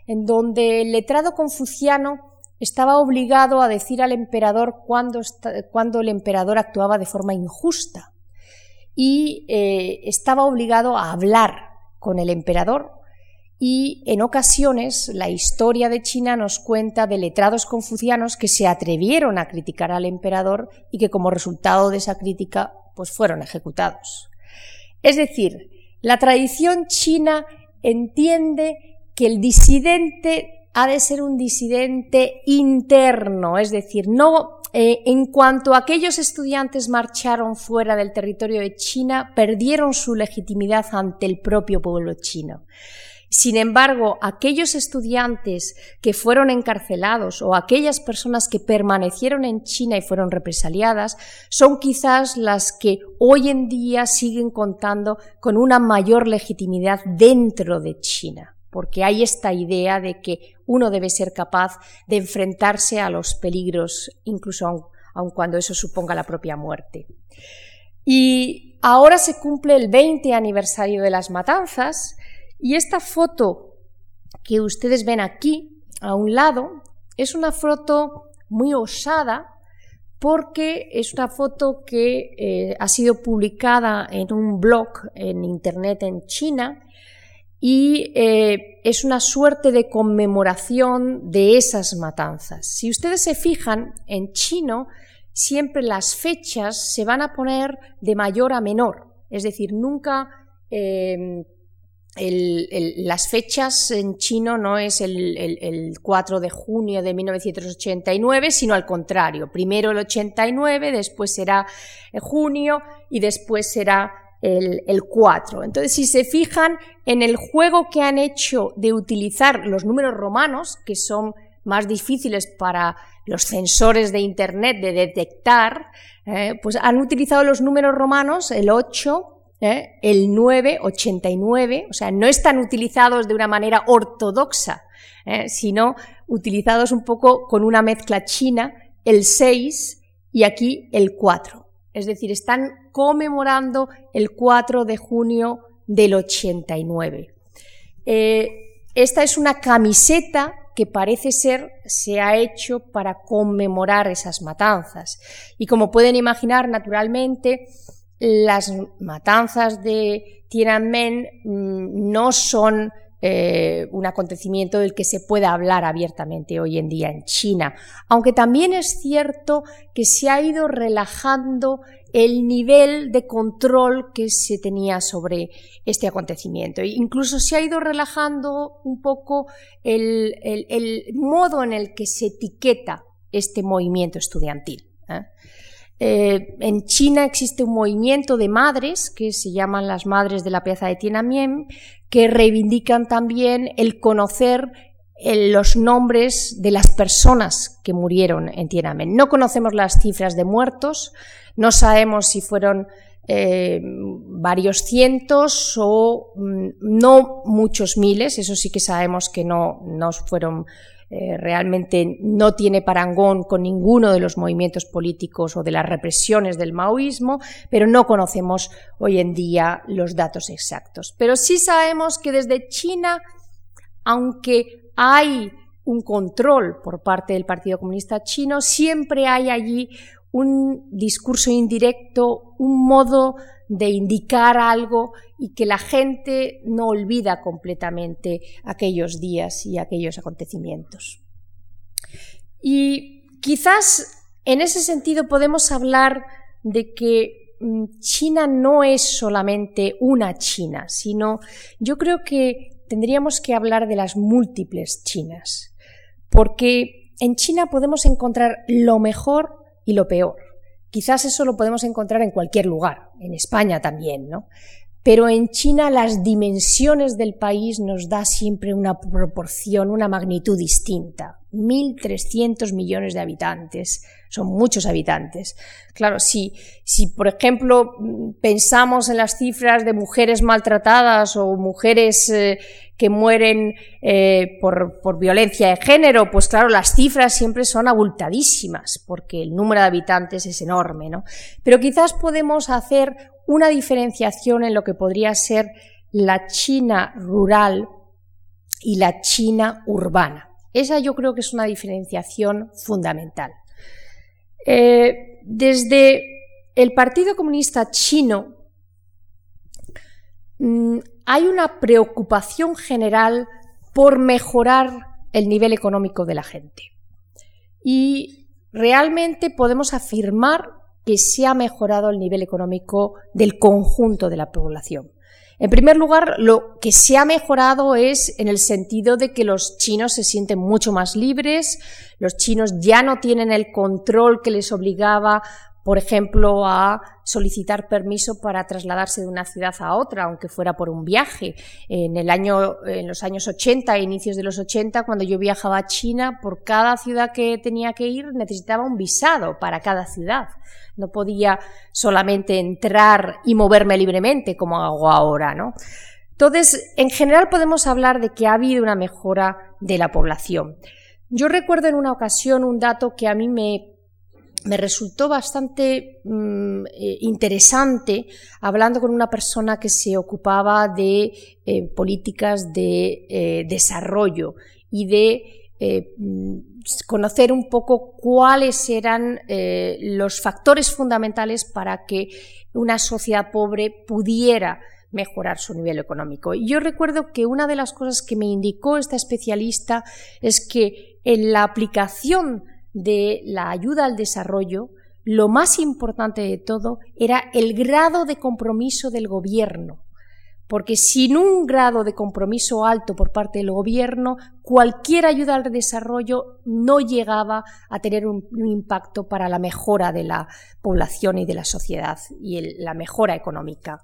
en donde el letrado confuciano estaba obligado a decir al emperador cuando, el emperador actuaba de forma injusta y eh, estaba obligado a hablar con el emperador y en ocasiones la historia de China nos cuenta de letrados confucianos que se atrevieron a criticar al emperador y que como resultado de esa crítica pues fueron ejecutados. Es decir, la tradición china entiende que el disidente ha de ser un disidente interno, es decir, no eh, en cuanto aquellos estudiantes marcharon fuera del territorio de China, perdieron su legitimidad ante el propio pueblo chino. Sin embargo, aquellos estudiantes que fueron encarcelados o aquellas personas que permanecieron en China y fueron represaliadas son quizás las que hoy en día siguen contando con una mayor legitimidad dentro de China, porque hay esta idea de que uno debe ser capaz de enfrentarse a los peligros, incluso aun, cuando eso suponga la propia muerte. Y ahora se cumple el 20 aniversario de las matanzas, y esta foto que ustedes ven aquí, a un lado, es una foto muy osada porque es una foto que eh, ha sido publicada en un blog en Internet en China y eh, es una suerte de conmemoración de esas matanzas. Si ustedes se fijan, en chino siempre las fechas se van a poner de mayor a menor, es decir, nunca eh, las fechas en chino no es el, 4 de junio de 1989, sino al contrario. Primero el 89, después será junio y después será el, el 4. Entonces, si se fijan en el juego que han hecho de utilizar los números romanos, que son más difíciles para los sensores de Internet de detectar, eh, pues han utilizado los números romanos, el 8, ¿eh? el 9, 89, o sea, no están utilizados de una manera ortodoxa, ¿eh? sino utilizados un poco con una mezcla china, el 6 y aquí el 4. Es decir, están conmemorando el 4 de junio del 89. Eh, esta es una camiseta que parece ser se ha hecho para conmemorar esas matanzas. Y como pueden imaginar, naturalmente, las matanzas de Tiananmen mm, no son eh, un acontecimiento del que se pueda hablar abiertamente hoy en día en China, aunque también es cierto que se ha ido relajando el nivel de control que se tenía sobre este acontecimiento. E incluso se ha ido relajando un poco el, modo en el que se etiqueta este movimiento estudiantil. ¿eh? Eh, en China existe un movimiento de madres que se llaman las madres de la pieza de Tiananmen, que reivindican también el conocer eh, los nombres de las personas que murieron en Tiananmen. No conocemos las cifras de muertos, no sabemos si fueron eh, varios cientos o mm, no muchos miles, eso sí que sabemos que no, no fueron eh, realmente no tiene parangón con ninguno de los movimientos políticos o de las represiones del maoísmo, pero no conocemos hoy en día los datos exactos. Pero sí sabemos que desde China, aunque hay un control por parte del Partido Comunista Chino, siempre hay allí un discurso indirecto, un modo de indicar algo y que la gente no olvida completamente aquellos días y aquellos acontecimientos. Y quizás en ese sentido podemos hablar de que mm, China no es solamente una China, sino yo creo que tendríamos que hablar de las múltiples Chinas, porque en China podemos encontrar lo mejor y lo peor. Quizás eso lo podemos encontrar en cualquier lugar, en España también, ¿no? Pero en China las dimensiones del país nos da siempre una proporción, una magnitud distinta. 1.300 millones de habitantes, son muchos habitantes. Claro, si, si por ejemplo pensamos en las cifras de mujeres maltratadas o mujeres eh, que mueren eh, por, por, violencia de género, pues claro, las cifras siempre son abultadísimas porque el número de habitantes es enorme, ¿no? Pero quizás podemos hacer una diferenciación en lo que podría ser la China rural y la China urbana. Esa yo creo que es una diferenciación fundamental. Eh, desde el Partido Comunista Chino mm, hay una preocupación general por mejorar el nivel económico de la gente. Y realmente podemos afirmar que se ha mejorado el nivel económico del conjunto de la población. En primer lugar, lo que se ha mejorado es en el sentido de que los chinos se sienten mucho más libres, los chinos ya no tienen el control que les obligaba por ejemplo, a solicitar permiso para trasladarse de una ciudad a otra, aunque fuera por un viaje. En, el año, en los años 80, inicios de los 80, cuando yo viajaba a China, por cada ciudad que tenía que ir necesitaba un visado para cada ciudad. No podía solamente entrar y moverme libremente como hago ahora, ¿no? Entonces, en general podemos hablar de que ha habido una mejora de la población. Yo recuerdo en una ocasión un dato que a mí me me resultó bastante mm, eh, interesante hablando con una persona que se ocupaba de eh, políticas de eh, desarrollo y de mm, conocer un poco cuáles eran los factores fundamentales para que una sociedad pobre pudiera mejorar su nivel económico. Y yo recuerdo que una de las cosas que me indicó esta especialista es que en la aplicación de la ayuda al desarrollo, lo más importante de todo era el grado de compromiso del gobierno porque sin un grado de compromiso alto por parte del gobierno, cualquier ayuda al desarrollo no llegaba a tener un, impacto para la mejora de la población y de la sociedad y la mejora económica.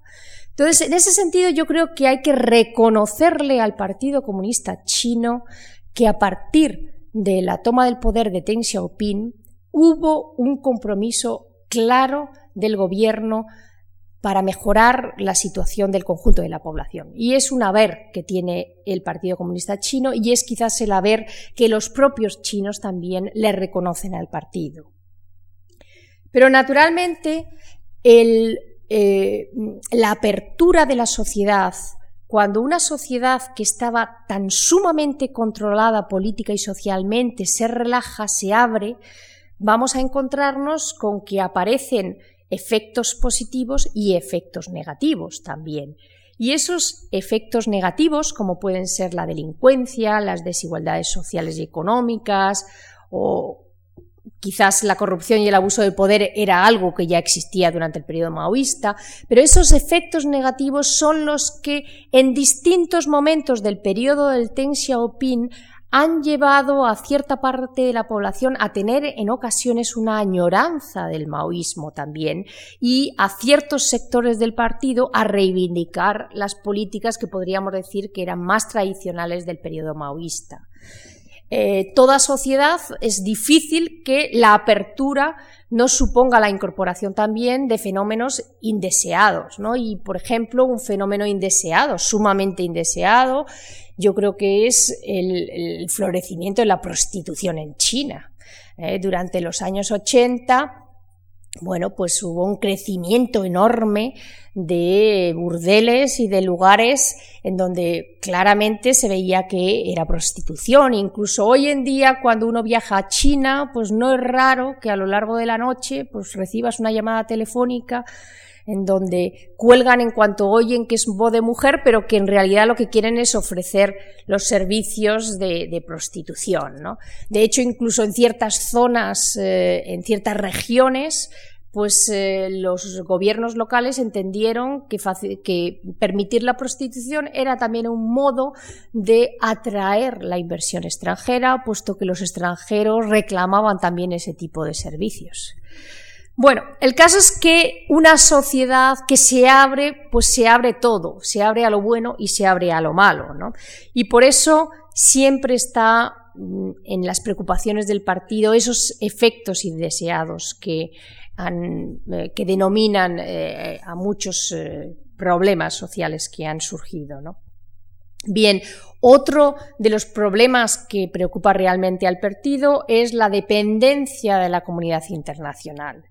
Entonces, en ese sentido, yo creo que hay que reconocerle al Partido Comunista Chino que a partir de la toma del poder de Deng Xiaoping hubo un compromiso claro del gobierno para mejorar la situación del conjunto de la población. Y es un haber que tiene el Partido Comunista Chino y es quizás el haber que los propios chinos también le reconocen al partido. Pero naturalmente eh, la apertura de la sociedad, cuando una sociedad que estaba tan sumamente controlada política y socialmente se relaja, se abre, vamos a encontrarnos con que aparecen efectos positivos y efectos negativos también. Y esos efectos negativos, como pueden ser la delincuencia, las desigualdades sociales y económicas, o quizás la corrupción y el abuso de poder era algo que ya existía durante el periodo maoísta, pero esos efectos negativos son los que en distintos momentos del periodo del Deng Xiaoping han llevado a cierta parte de la población a tener en ocasiones una añoranza del maoísmo también y a ciertos sectores del partido a reivindicar las políticas que podríamos decir que eran más tradicionales del periodo maoísta. Eh, toda sociedad es difícil que la apertura no suponga la incorporación también de fenómenos indeseados, ¿no? Y, por ejemplo, un fenómeno indeseado, sumamente indeseado, yo creo que es el, florecimiento de la prostitución en China. ¿eh? durante los años 80, bueno, pues hubo un crecimiento enorme de burdeles y de lugares en donde claramente se veía que era prostitución. Incluso hoy en día, cuando uno viaja a China, pues no es raro que a lo largo de la noche pues recibas una llamada telefónica en donde cuelgan en cuanto oyen que es voz de mujer, pero que en realidad lo que quieren es ofrecer los servicios de, prostitución. De hecho, incluso en ciertas zonas, eh, en ciertas regiones, pues eh, los gobiernos locales entendieron que, que, permitir la prostitución era también un modo de atraer la inversión extranjera, puesto que los extranjeros reclamaban también ese tipo de servicios. Bueno, el caso es que una sociedad que se abre, pues se abre todo, se abre a lo bueno y se abre a lo malo, ¿no? Y por eso siempre está mm, en las preocupaciones del partido esos efectos indeseados que, eh, que denominan eh, a muchos eh, problemas sociales que han surgido, ¿no? Bien, otro de los problemas que preocupa realmente al partido es la dependencia de la comunidad internacional.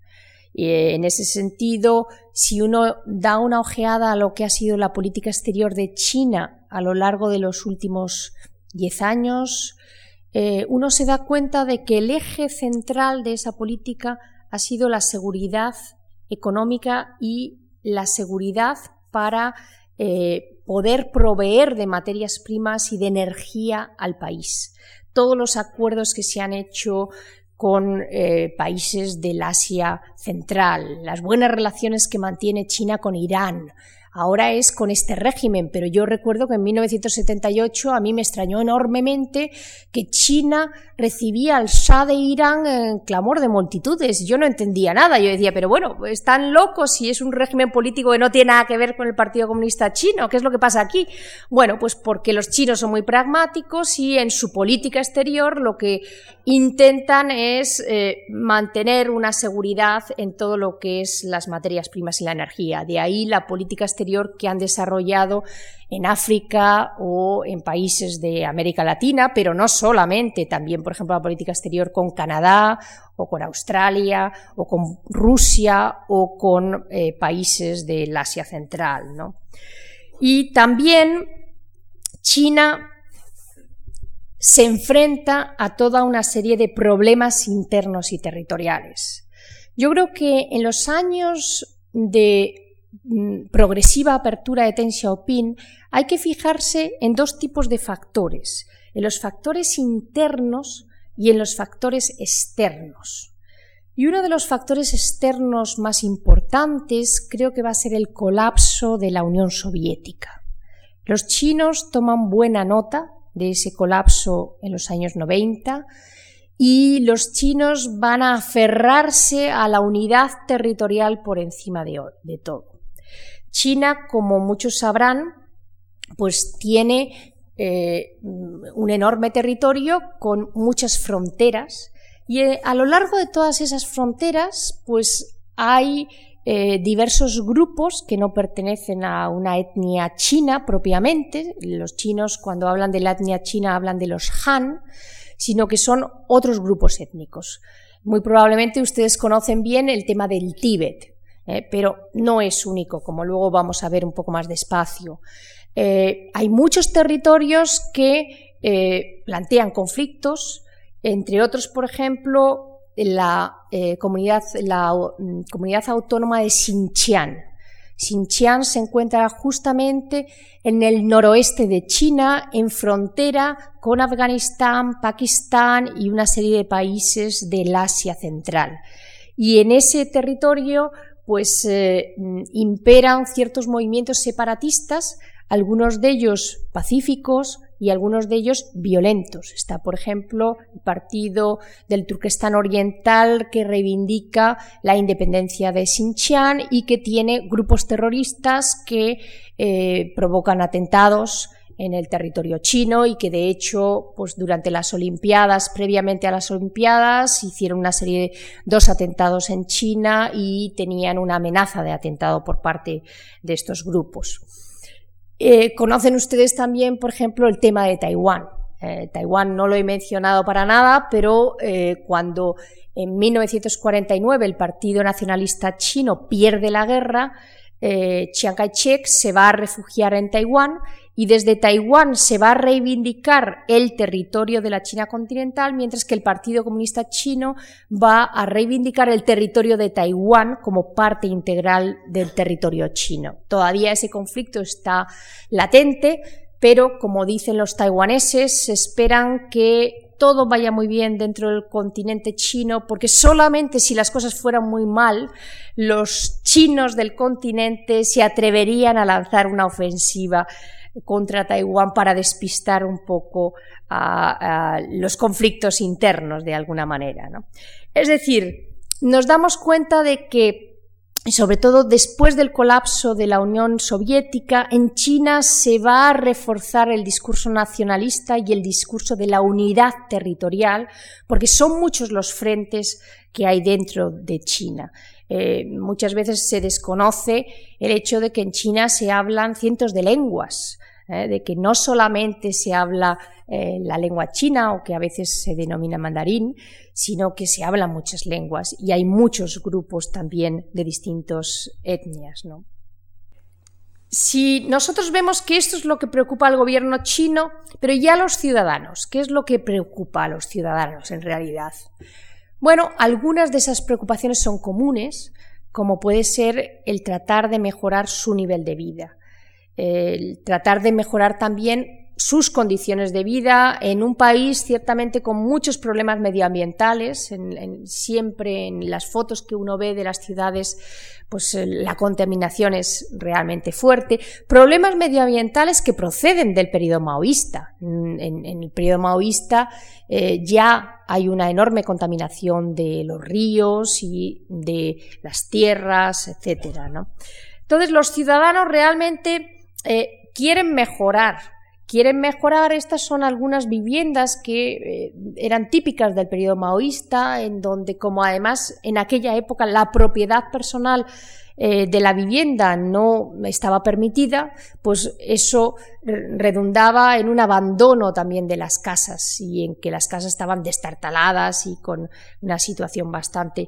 Eh, en ese sentido, si uno da una ojeada a lo que ha sido la política exterior de China a lo largo de los últimos diez años, eh, uno se da cuenta de que el eje central de esa política ha sido la seguridad económica y la seguridad para eh, poder proveer de materias primas y de energía al país. Todos los acuerdos que se han hecho con eh, países del Asia Central, las buenas relaciones que mantiene China con Irán, ahora es con este régimen, pero yo recuerdo que en 1978 a mí me extrañó enormemente que China recibía al Shah de Irán en clamor de multitudes. Yo no entendía nada. Yo decía, pero bueno, están locos si es un régimen político que no tiene nada que ver con el Partido Comunista Chino. ¿Qué es lo que pasa aquí? Bueno, pues porque los chinos son muy pragmáticos y en su política exterior lo que intentan es eh, mantener una seguridad en todo lo que es las materias primas y la energía. De ahí la política exterior que han desarrollado en África o en países de América Latina, pero no solamente, también, por ejemplo, la política exterior con Canadá o con Australia o con Rusia o con eh, países del Asia Central. Y también China se enfrenta a toda una serie de problemas internos y territoriales. Yo creo que en los años de progresiva apertura de Deng Xiaoping, hay que fijarse en dos tipos de factores, en los factores internos y en los factores externos. Y uno de los factores externos más importantes creo que va a ser el colapso de la Unión Soviética. Los chinos toman buena nota de ese colapso en los años 90 y los chinos van a aferrarse a la unidad territorial por encima de todo. China, como muchos sabrán, pues tiene eh, un enorme territorio con muchas fronteras y eh, a lo largo de todas esas fronteras pues hay eh, diversos grupos que no pertenecen a una etnia china propiamente. Los chinos cuando hablan de la etnia china hablan de los Han, sino que son otros grupos étnicos. Muy probablemente ustedes conocen bien el tema del Tíbet, pero no es único, como luego vamos a ver un poco más despacio. Eh, hay muchos territorios que eh, plantean conflictos, entre otros, por ejemplo, la, eh, comunidad, la mm, comunidad autónoma de Xinjiang. Xinjiang se encuentra justamente en el noroeste de China, en frontera con Afganistán, Pakistán y una serie de países del Asia Central. Y en ese territorio, pues, mm, imperan ciertos movimientos separatistas algunos de ellos pacíficos y algunos de ellos violentos. Está, por ejemplo, el partido del Turquestán Oriental que reivindica la independencia de Xinjiang y que tiene grupos terroristas que eh, provocan atentados en el territorio chino y que de hecho pues durante las olimpiadas previamente a las olimpiadas hicieron una serie de dos atentados en China y tenían una amenaza de atentado por parte de estos grupos. Eh, conocen ustedes también, por ejemplo, el tema de Taiwán. Eh, Taiwán no lo he mencionado para nada, pero eh, cuando en 1949 el Partido Nacionalista Chino pierde la guerra, Chiang Kai-shek se va a refugiar en Taiwán y desde Taiwán se va a reivindicar el territorio de la China continental, mientras que el Partido Comunista Chino va a reivindicar el territorio de Taiwán como parte integral del territorio chino. Todavía ese conflicto está latente, pero como dicen los taiwaneses, esperan que todo vaya muy bien dentro del continente chino, porque solamente si las cosas fueran muy mal, los chinos del continente se atreverían a lanzar una ofensiva contra Taiwán para despistar un poco los conflictos internos de alguna manera. Es decir, nos damos cuenta de que sobre todo después del colapso de la Unión Soviética, en China se va a reforzar el discurso nacionalista y el discurso de la unidad territorial, porque son muchos los frentes que hay dentro de China. Eh, muchas veces se desconoce el hecho de que en China se hablan cientos de lenguas. ¿eh? de que no solamente se habla eh, la lengua china o que a veces se denomina mandarín, sino que se hablan muchas lenguas y hay muchos grupos también de distintas etnias. Si nosotros vemos que esto es lo que preocupa al gobierno chino, pero ya a los ciudadanos, ¿qué es lo que preocupa a los ciudadanos en realidad? Bueno, algunas de esas preocupaciones son comunes, como puede ser el tratar de mejorar su nivel de vida el tratar de mejorar también sus condiciones de vida en un país ciertamente con muchos problemas medioambientales. siempre en las fotos que uno ve de las ciudades, pues eh, la contaminación es realmente fuerte. Problemas medioambientales que proceden del periodo maoísta. En, el periodo maoísta eh, ya hay una enorme contaminación de los ríos y de las tierras, etcétera. Entonces los ciudadanos realmente eh, quieren mejorar. Quieren mejorar, estas son algunas viviendas que eh, eran típicas del periodo maoísta, en donde como además en aquella época la propiedad personal eh, de la vivienda no estaba permitida, pues eso redundaba en un abandono también de las casas y en que las casas estaban destartaladas y con una situación bastante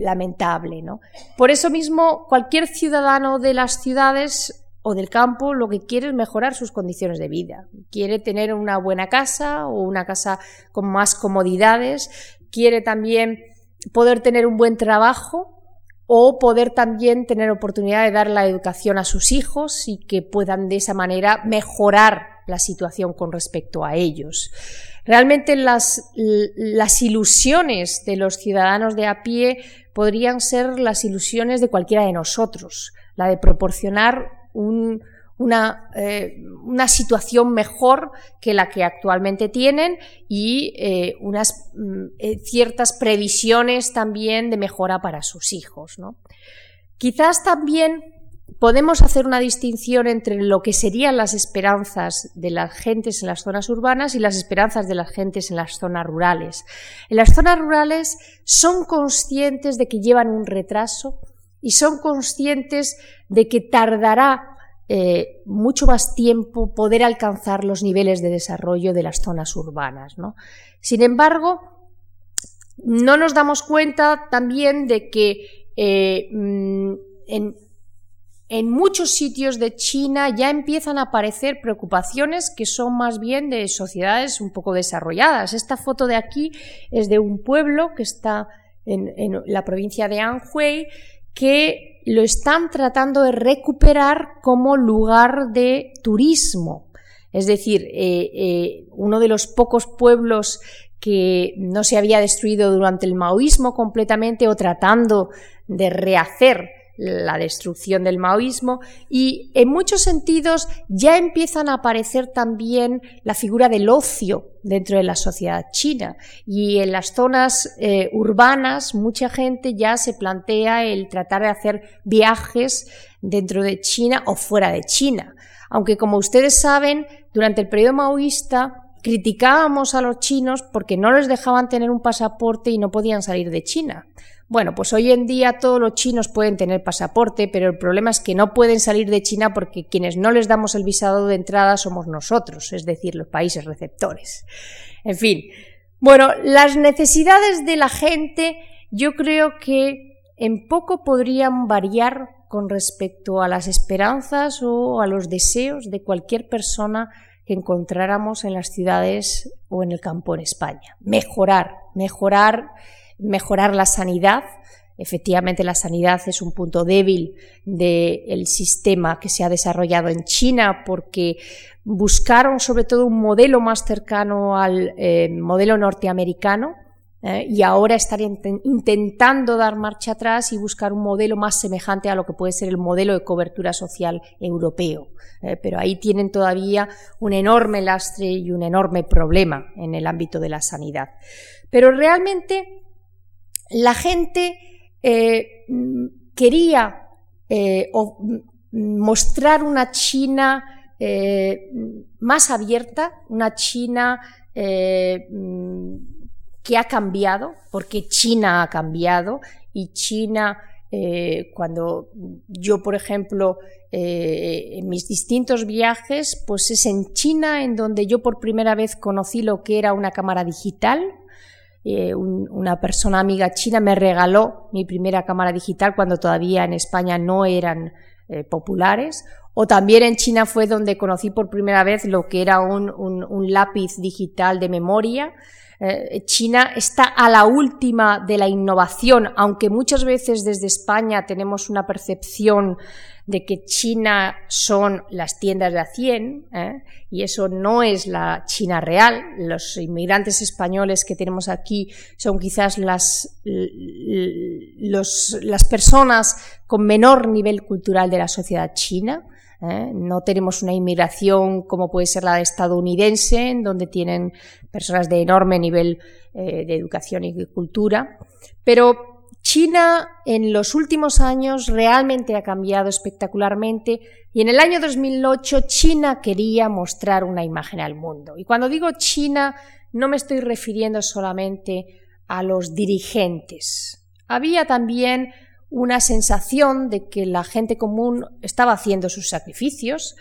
lamentable. ¿no? Por eso mismo, cualquier ciudadano de las ciudades o del campo lo que quiere es mejorar sus condiciones de vida. Quiere tener una buena casa o una casa con más comodidades, quiere también poder tener un buen trabajo o poder también tener oportunidad de dar la educación a sus hijos y que puedan de esa manera mejorar la situación con respecto a ellos. Realmente las, ilusiones de los ciudadanos de a pie podrían ser las ilusiones de cualquiera de nosotros, la de proporcionar eh, una, situación mejor que la que actualmente tienen y eh, unas mm, eh, ciertas previsiones también de mejora para sus hijos. ¿no? Quizás también podemos hacer una distinción entre lo que serían las esperanzas de las gentes en las zonas urbanas y las esperanzas de las gentes en las zonas rurales. En las zonas rurales son conscientes de que llevan un retraso y son conscientes de que tardará eh, mucho más tiempo poder alcanzar los niveles de desarrollo de las zonas urbanas. Sin embargo, no nos damos cuenta también de que eh, mm, en, en muchos sitios de China ya empiezan a aparecer preocupaciones que son más bien de sociedades un poco desarrolladas. Esta foto de aquí es de un pueblo que está en, en la provincia de Anhui que lo están tratando de recuperar como lugar de turismo. Es decir, eh, eh, uno de los pocos pueblos que no se había destruido durante el maoísmo completamente o tratando de rehacer la destrucción del maoísmo y en muchos sentidos ya empiezan a aparecer también la figura del ocio dentro de la sociedad china y en las zonas eh, urbanas mucha gente ya se plantea el tratar de hacer viajes dentro de China o fuera de China. Aunque como ustedes saben, durante el periodo maoísta criticábamos a los chinos porque no les dejaban tener un pasaporte y no podían salir de China. Bueno, pues hoy en día todos los chinos pueden tener pasaporte, pero el problema es que no pueden salir de China porque quienes no les damos el visado de entrada somos nosotros, es decir, los países receptores. En fin, bueno, las necesidades de la gente yo creo que en poco podrían variar con respecto a las esperanzas o a los deseos de cualquier persona que encontráramos en las ciudades o en el campo en España. Mejorar, mejorar mejorar la sanidad. Efectivamente, la sanidad es un punto débil del sistema que se ha desarrollado en China porque buscaron sobre todo un modelo más cercano al eh, modelo norteamericano eh, y ahora están intentando dar marcha atrás y buscar un modelo más semejante a lo que puede ser el modelo de cobertura social europeo. Eh, pero ahí tienen todavía un enorme lastre y un enorme problema en el ámbito de la sanidad. Pero realmente la gente eh, quería eh, mostrar una China eh, más abierta, una China que ha cambiado, porque China ha cambiado y China, cuando yo, por ejemplo, en mis distintos viajes, pues es en China en donde yo por primera vez conocí lo que era una cámara digital, eh, una persona amiga china me regaló mi primera cámara digital cuando todavía en España no eran eh, populares. O también en China fue donde conocí por primera vez lo que era un, lápiz digital de memoria. Eh, China está a la última de la innovación, aunque muchas veces desde España tenemos una percepción de que China son las tiendas de a 100, ¿eh? y eso no es la China real. Los inmigrantes españoles que tenemos aquí son quizás las, las personas con menor nivel cultural de la sociedad china. ¿eh? No tenemos una inmigración como puede ser la estadounidense, en donde tienen personas de enorme nivel eh, de educación y cultura. Pero China en los últimos años realmente ha cambiado espectacularmente y en el año 2008 China quería mostrar una imagen al mundo. Y cuando digo China no me estoy refiriendo solamente a los dirigentes. Había también una sensación de que la gente común estaba haciendo sus sacrificios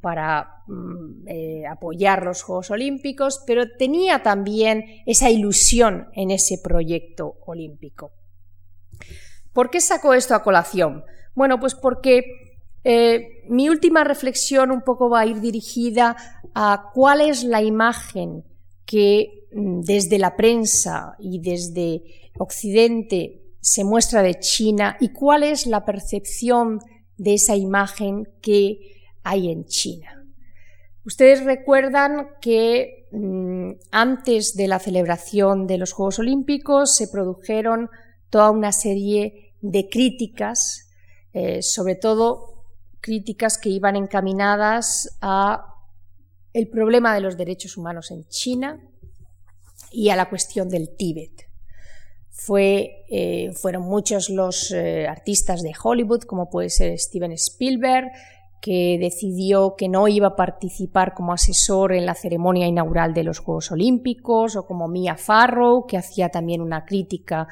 para mm, eh, apoyar los Juegos Olímpicos, pero tenía también esa ilusión en ese proyecto olímpico. ¿Por qué saco esto a colación? Bueno, pues porque eh, mi última reflexión un poco va a ir dirigida a cuál es la imagen que mm, desde la prensa y desde Occidente se muestra de China y cuál es la percepción de esa imagen que hay en China. Ustedes recuerdan que mm, antes de la celebración de los Juegos Olímpicos se produjeron toda una serie de críticas, eh, sobre todo críticas que iban encaminadas a el problema de los derechos humanos en China y a la cuestión del Tíbet. Eh, fueron muchos los eh, artistas de Hollywood, como puede ser Steven Spielberg, que decidió que no iba a participar como asesor en la ceremonia inaugural de los Juegos Olímpicos, o como Mia Farrow, que hacía también una crítica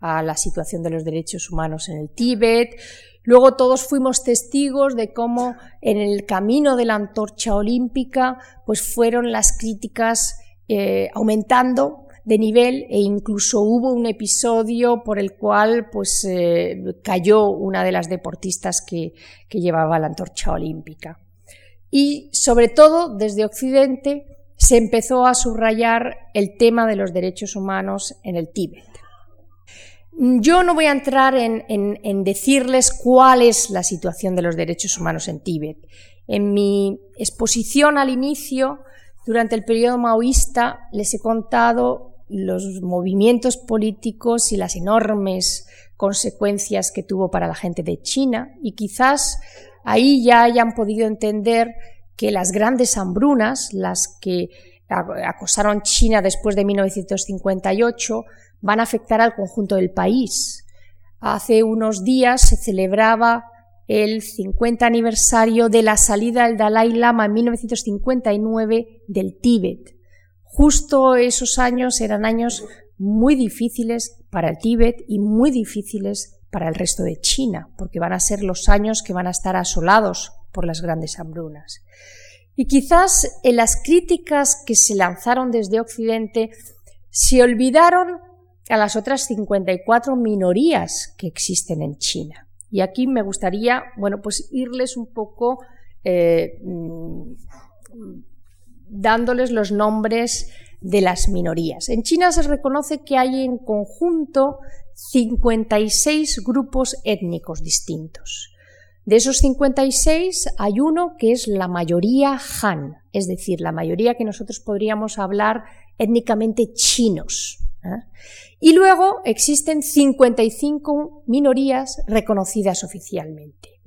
a la situación de los derechos humanos en el Tíbet. Luego todos fuimos testigos de cómo en el camino de la antorcha olímpica pues fueron las críticas eh, aumentando de nivel e incluso hubo un episodio por el cual pues eh, cayó una de las deportistas que, que llevaba la antorcha olímpica. Y sobre todo desde Occidente se empezó a subrayar el tema de los derechos humanos en el Tíbet. Yo no voy a entrar en, en, en, decirles cuál es la situación de los derechos humanos en Tíbet. En mi exposición al inicio, durante el periodo maoísta, les he contado los movimientos políticos y las enormes consecuencias que tuvo para la gente de China y quizás ahí ya hayan podido entender que las grandes hambrunas, las que acosaron China después de 1958, van a afectar al conjunto del país. Hace unos días se celebraba el 50 aniversario de la salida del Dalai Lama en 1959 del Tíbet. Justo esos años eran años muy difíciles para el Tíbet y muy difíciles para el resto de China, porque van a ser los años que van a estar asolados por las grandes hambrunas. Y quizás en las críticas que se lanzaron desde Occidente se olvidaron a las otras 54 minorías que existen en China. Y aquí me gustaría, bueno, pues irles un poco eh, mm, dándoles los nombres de las minorías. En China se reconoce que hay en conjunto 56 grupos étnicos distintos. De esos 56 hay uno que es la mayoría Han, es decir, la mayoría que nosotros podríamos hablar étnicamente chinos. ¿eh? Y luego existen 55 minorías reconocidas oficialmente.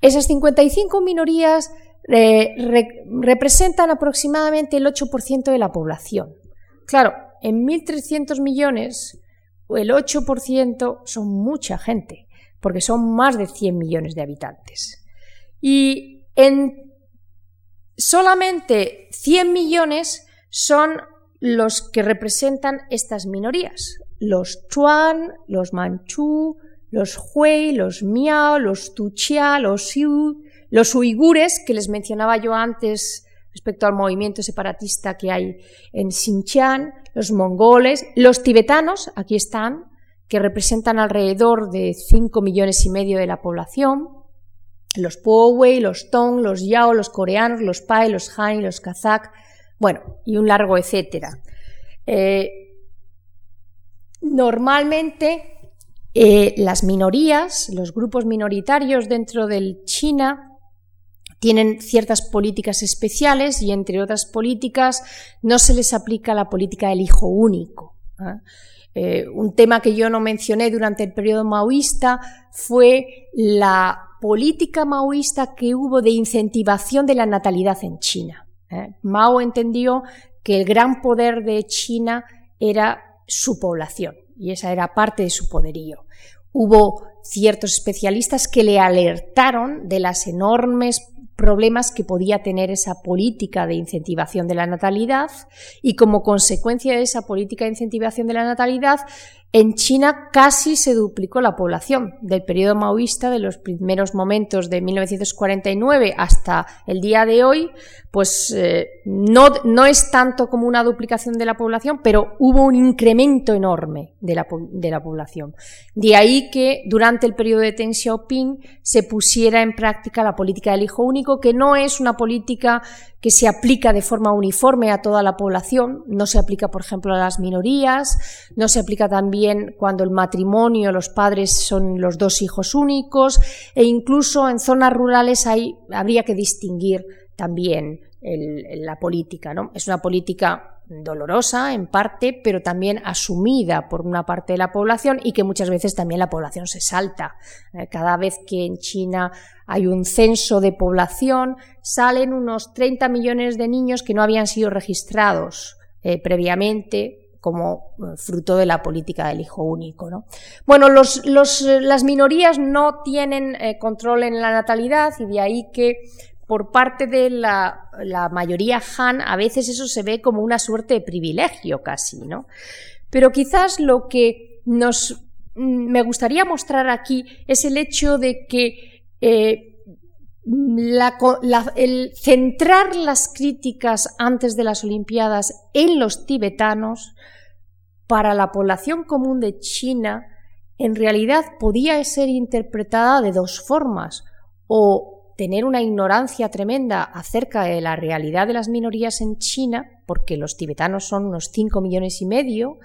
Esas 55 minorías representan aproximadamente el 8% de la población. Claro, en 1.300 millones, el 8% son mucha gente, porque son más de 100 millones de habitantes. Y en solamente 100 millones son los que representan estas minorías. Los Chuan, los Manchú, los Hui, los Miao, los Tuchia, los Xiu, los uigures, que les mencionaba yo antes respecto al movimiento separatista que hay en Xinjiang, los mongoles, los tibetanos, aquí están, que representan alrededor de 5 millones y medio de la población, los Powei, los Tong, los Yao, los coreanos, los Pai, los Han, los Kazak, bueno, y un largo etcétera. Eh, normalmente eh, las minorías, los grupos minoritarios dentro del China, tienen ciertas políticas especiales y entre otras políticas no se les aplica la política del hijo único. ¿ah? Eh, un tema que yo no mencioné durante el periodo maoísta fue la política maoísta que hubo de incentivación de la natalidad en China. ¿Eh? Mao entendió que el gran poder de China era su población y esa era parte de su poderío. Hubo ciertos especialistas que le alertaron de las enormes problemas que podía tener esa política de incentivación de la natalidad y como consecuencia de esa política de incentivación de la natalidad en China casi se duplicó la población del periodo maoísta de los primeros momentos de 1949 hasta el día de hoy, pues eh, no, no, es tanto como una duplicación de la población, pero hubo un incremento enorme de la, población. De ahí que durante el periodo de Deng Xiaoping se pusiera en práctica la política del hijo único, que no es una política que se aplica de forma uniforme a toda la población, no se aplica, por ejemplo, a las minorías, no se aplica también cuando el matrimonio, los padres son los dos hijos únicos, e incluso en zonas rurales hay, habría que distinguir también la política. ¿no? Es una política dolorosa en parte, pero también asumida por una parte de la población y que muchas veces también la población se salta. Eh, cada vez que en China hay un censo de población, salen unos 30 millones de niños que no habían sido registrados eh, previamente como eh, fruto de la política del hijo único. ¿no? Bueno, los, los, las minorías no tienen control en la natalidad y de ahí que por parte de la, mayoría Han, a veces eso se ve como una suerte de privilegio casi, ¿no? Pero quizás lo que nos mm, me gustaría mostrar aquí es el hecho de que eh, el centrar las críticas antes de las Olimpiadas en los tibetanos para la población común de China en realidad podía ser interpretada de dos formas o tener una ignorancia tremenda acerca de la realidad de las minorías en China, porque los tibetanos son unos 5 millones y medio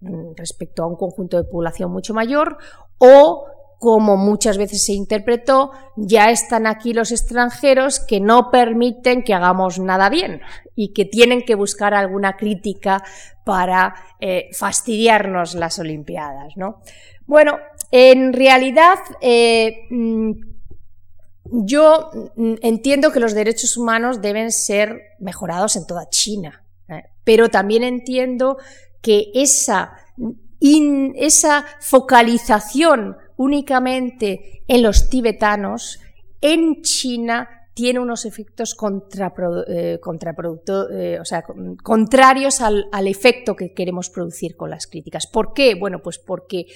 mm, respecto a un conjunto de población mucho mayor, o como muchas veces se interpretó, ya están aquí los extranjeros que no permiten que hagamos nada bien y que tienen que buscar alguna crítica para eh, fastidiarnos las Olimpiadas. ¿no? Bueno, en realidad, eh, mm, yo entiendo que los derechos humanos deben ser mejorados en toda China, ¿eh? pero también entiendo que esa, esa focalización únicamente en los tibetanos en China tiene unos efectos eh, eh, o sea, contrarios al, al, efecto que queremos producir con las críticas. ¿Por qué? Bueno, pues porque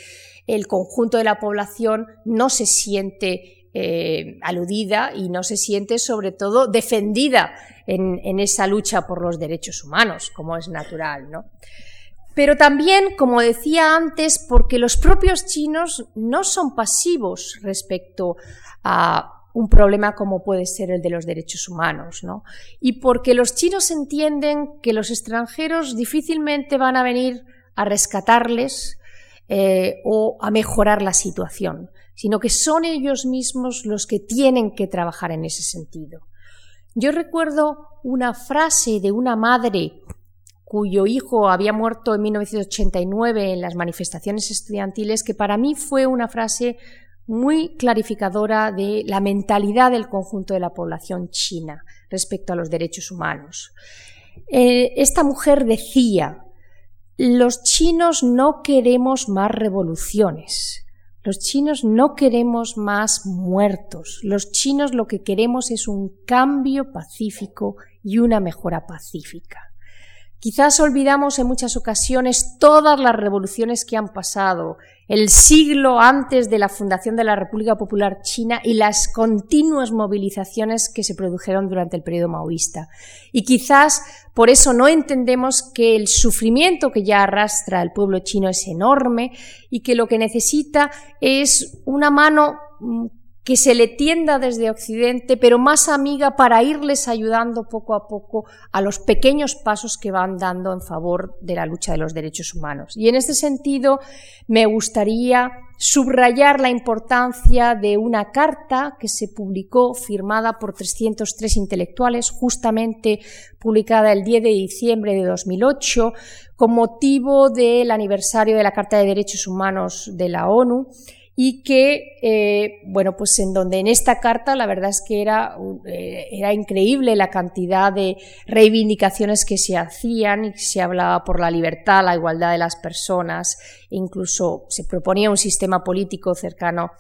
el conjunto de la población no se siente eh, aludida y no se siente sobre todo defendida en, esa lucha por los derechos humanos, como es natural, ¿no? Pero también, como decía antes, porque los propios chinos no son pasivos respecto a un problema como puede ser el de los derechos humanos, ¿no? Y porque los chinos entienden que los extranjeros difícilmente van a venir a rescatarles eh, o a mejorar la situación sino que son ellos mismos los que tienen que trabajar en ese sentido. Yo recuerdo una frase de una madre cuyo hijo había muerto en 1989 en las manifestaciones estudiantiles, que para mí fue una frase muy clarificadora de la mentalidad del conjunto de la población china respecto a los derechos humanos. Eh, esta mujer decía, los chinos no queremos más revoluciones, los chinos no queremos más muertos. Los chinos lo que queremos es un cambio pacífico y una mejora pacífica. Quizás olvidamos en muchas ocasiones todas las revoluciones que han pasado, el siglo antes de la fundación de la República Popular China y las continuas movilizaciones que se produjeron durante el periodo maoísta. Y quizás por eso no entendemos que el sufrimiento que ya arrastra el pueblo chino es enorme y que lo que necesita es una mano mm, que se le tienda desde Occidente, pero más amiga para irles ayudando poco a poco a los pequeños pasos que van dando en favor de la lucha de los derechos humanos. Y en este sentido me gustaría subrayar la importancia de una carta que se publicó firmada por 303 intelectuales, justamente publicada el 10 de diciembre de 2008, con motivo del aniversario de la Carta de Derechos Humanos de la ONU y que, eh, bueno, pues en donde en esta carta la verdad es que era, eh, era increíble la cantidad de reivindicaciones que se hacían y se hablaba por la libertad, la igualdad de las personas, incluso se proponía un sistema político cercano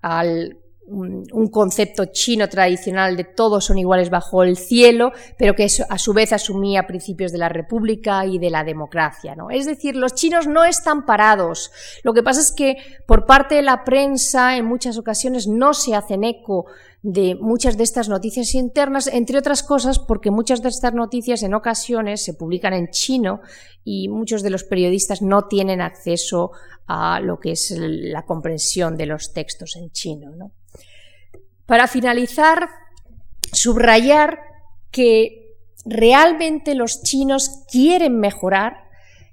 al un concepto chino tradicional de todos son iguales bajo el cielo, pero que a su vez asumía principios de la república y de la democracia. ¿no? Es decir, los chinos no están parados. Lo que pasa es que por parte de la prensa en muchas ocasiones no se hacen eco de muchas de estas noticias internas, entre otras cosas porque muchas de estas noticias en ocasiones se publican en chino y muchos de los periodistas no tienen acceso a lo que es la comprensión de los textos en chino. ¿no? Para finalizar, subrayar que realmente los chinos quieren mejorar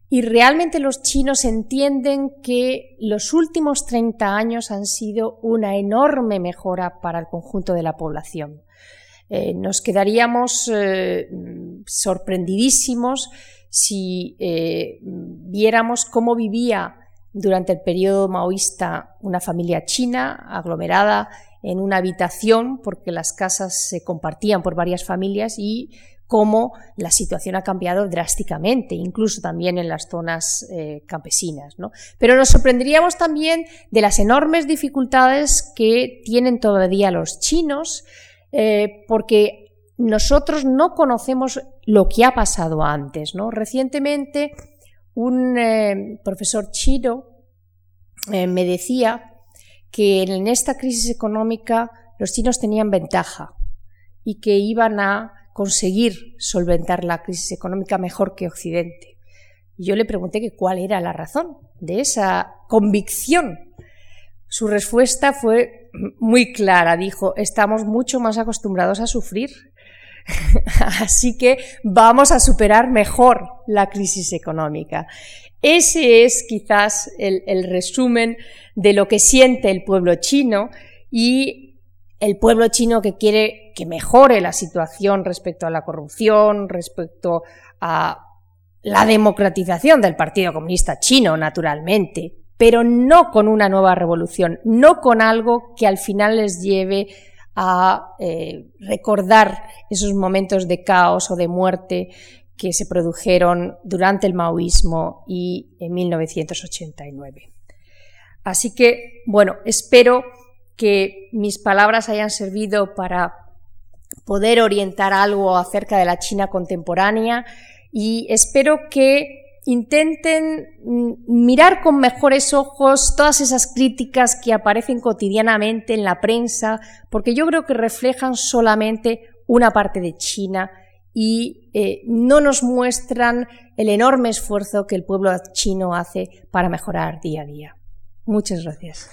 y realmente los chinos entienden que los últimos 30 años han sido una enorme mejora para el conjunto de la población. Eh, nos quedaríamos eh, sorprendidísimos si eh, viéramos cómo vivía durante el periodo maoísta una familia china aglomerada en una habitación porque las casas se compartían por varias familias y cómo la situación ha cambiado drásticamente, incluso también en las zonas eh, campesinas. Pero nos sorprenderíamos también de las enormes dificultades que tienen todavía los chinos, eh, porque nosotros no conocemos lo que ha pasado antes. Recientemente, un eh, profesor chino me decía que en esta crisis económica los chinos tenían ventaja y que iban a conseguir solventar la crisis económica mejor que Occidente. Y yo le pregunté cuál era la razón de esa convicción. Su respuesta fue muy clara. Dijo, estamos mucho más acostumbrados a sufrir. *laughs* Así que vamos a superar mejor la crisis económica. Ese es quizás el, resumen de lo que siente el pueblo chino y el pueblo chino que quiere que mejore la situación respecto a la corrupción, respecto a la democratización del Partido Comunista Chino, naturalmente, pero no con una nueva revolución, no con algo que al final les lleve a eh, recordar esos momentos de caos o de muerte que se produjeron durante el maoísmo y en 1989. Así que, bueno, espero que mis palabras hayan servido para poder orientar algo acerca de la China contemporánea y espero que intenten mm, mirar con mejores ojos todas esas críticas que aparecen cotidianamente en la prensa, porque yo creo que reflejan solamente una parte de China y eh, no nos muestran el enorme esfuerzo que el pueblo chino hace para mejorar día a día. Muchas gracias.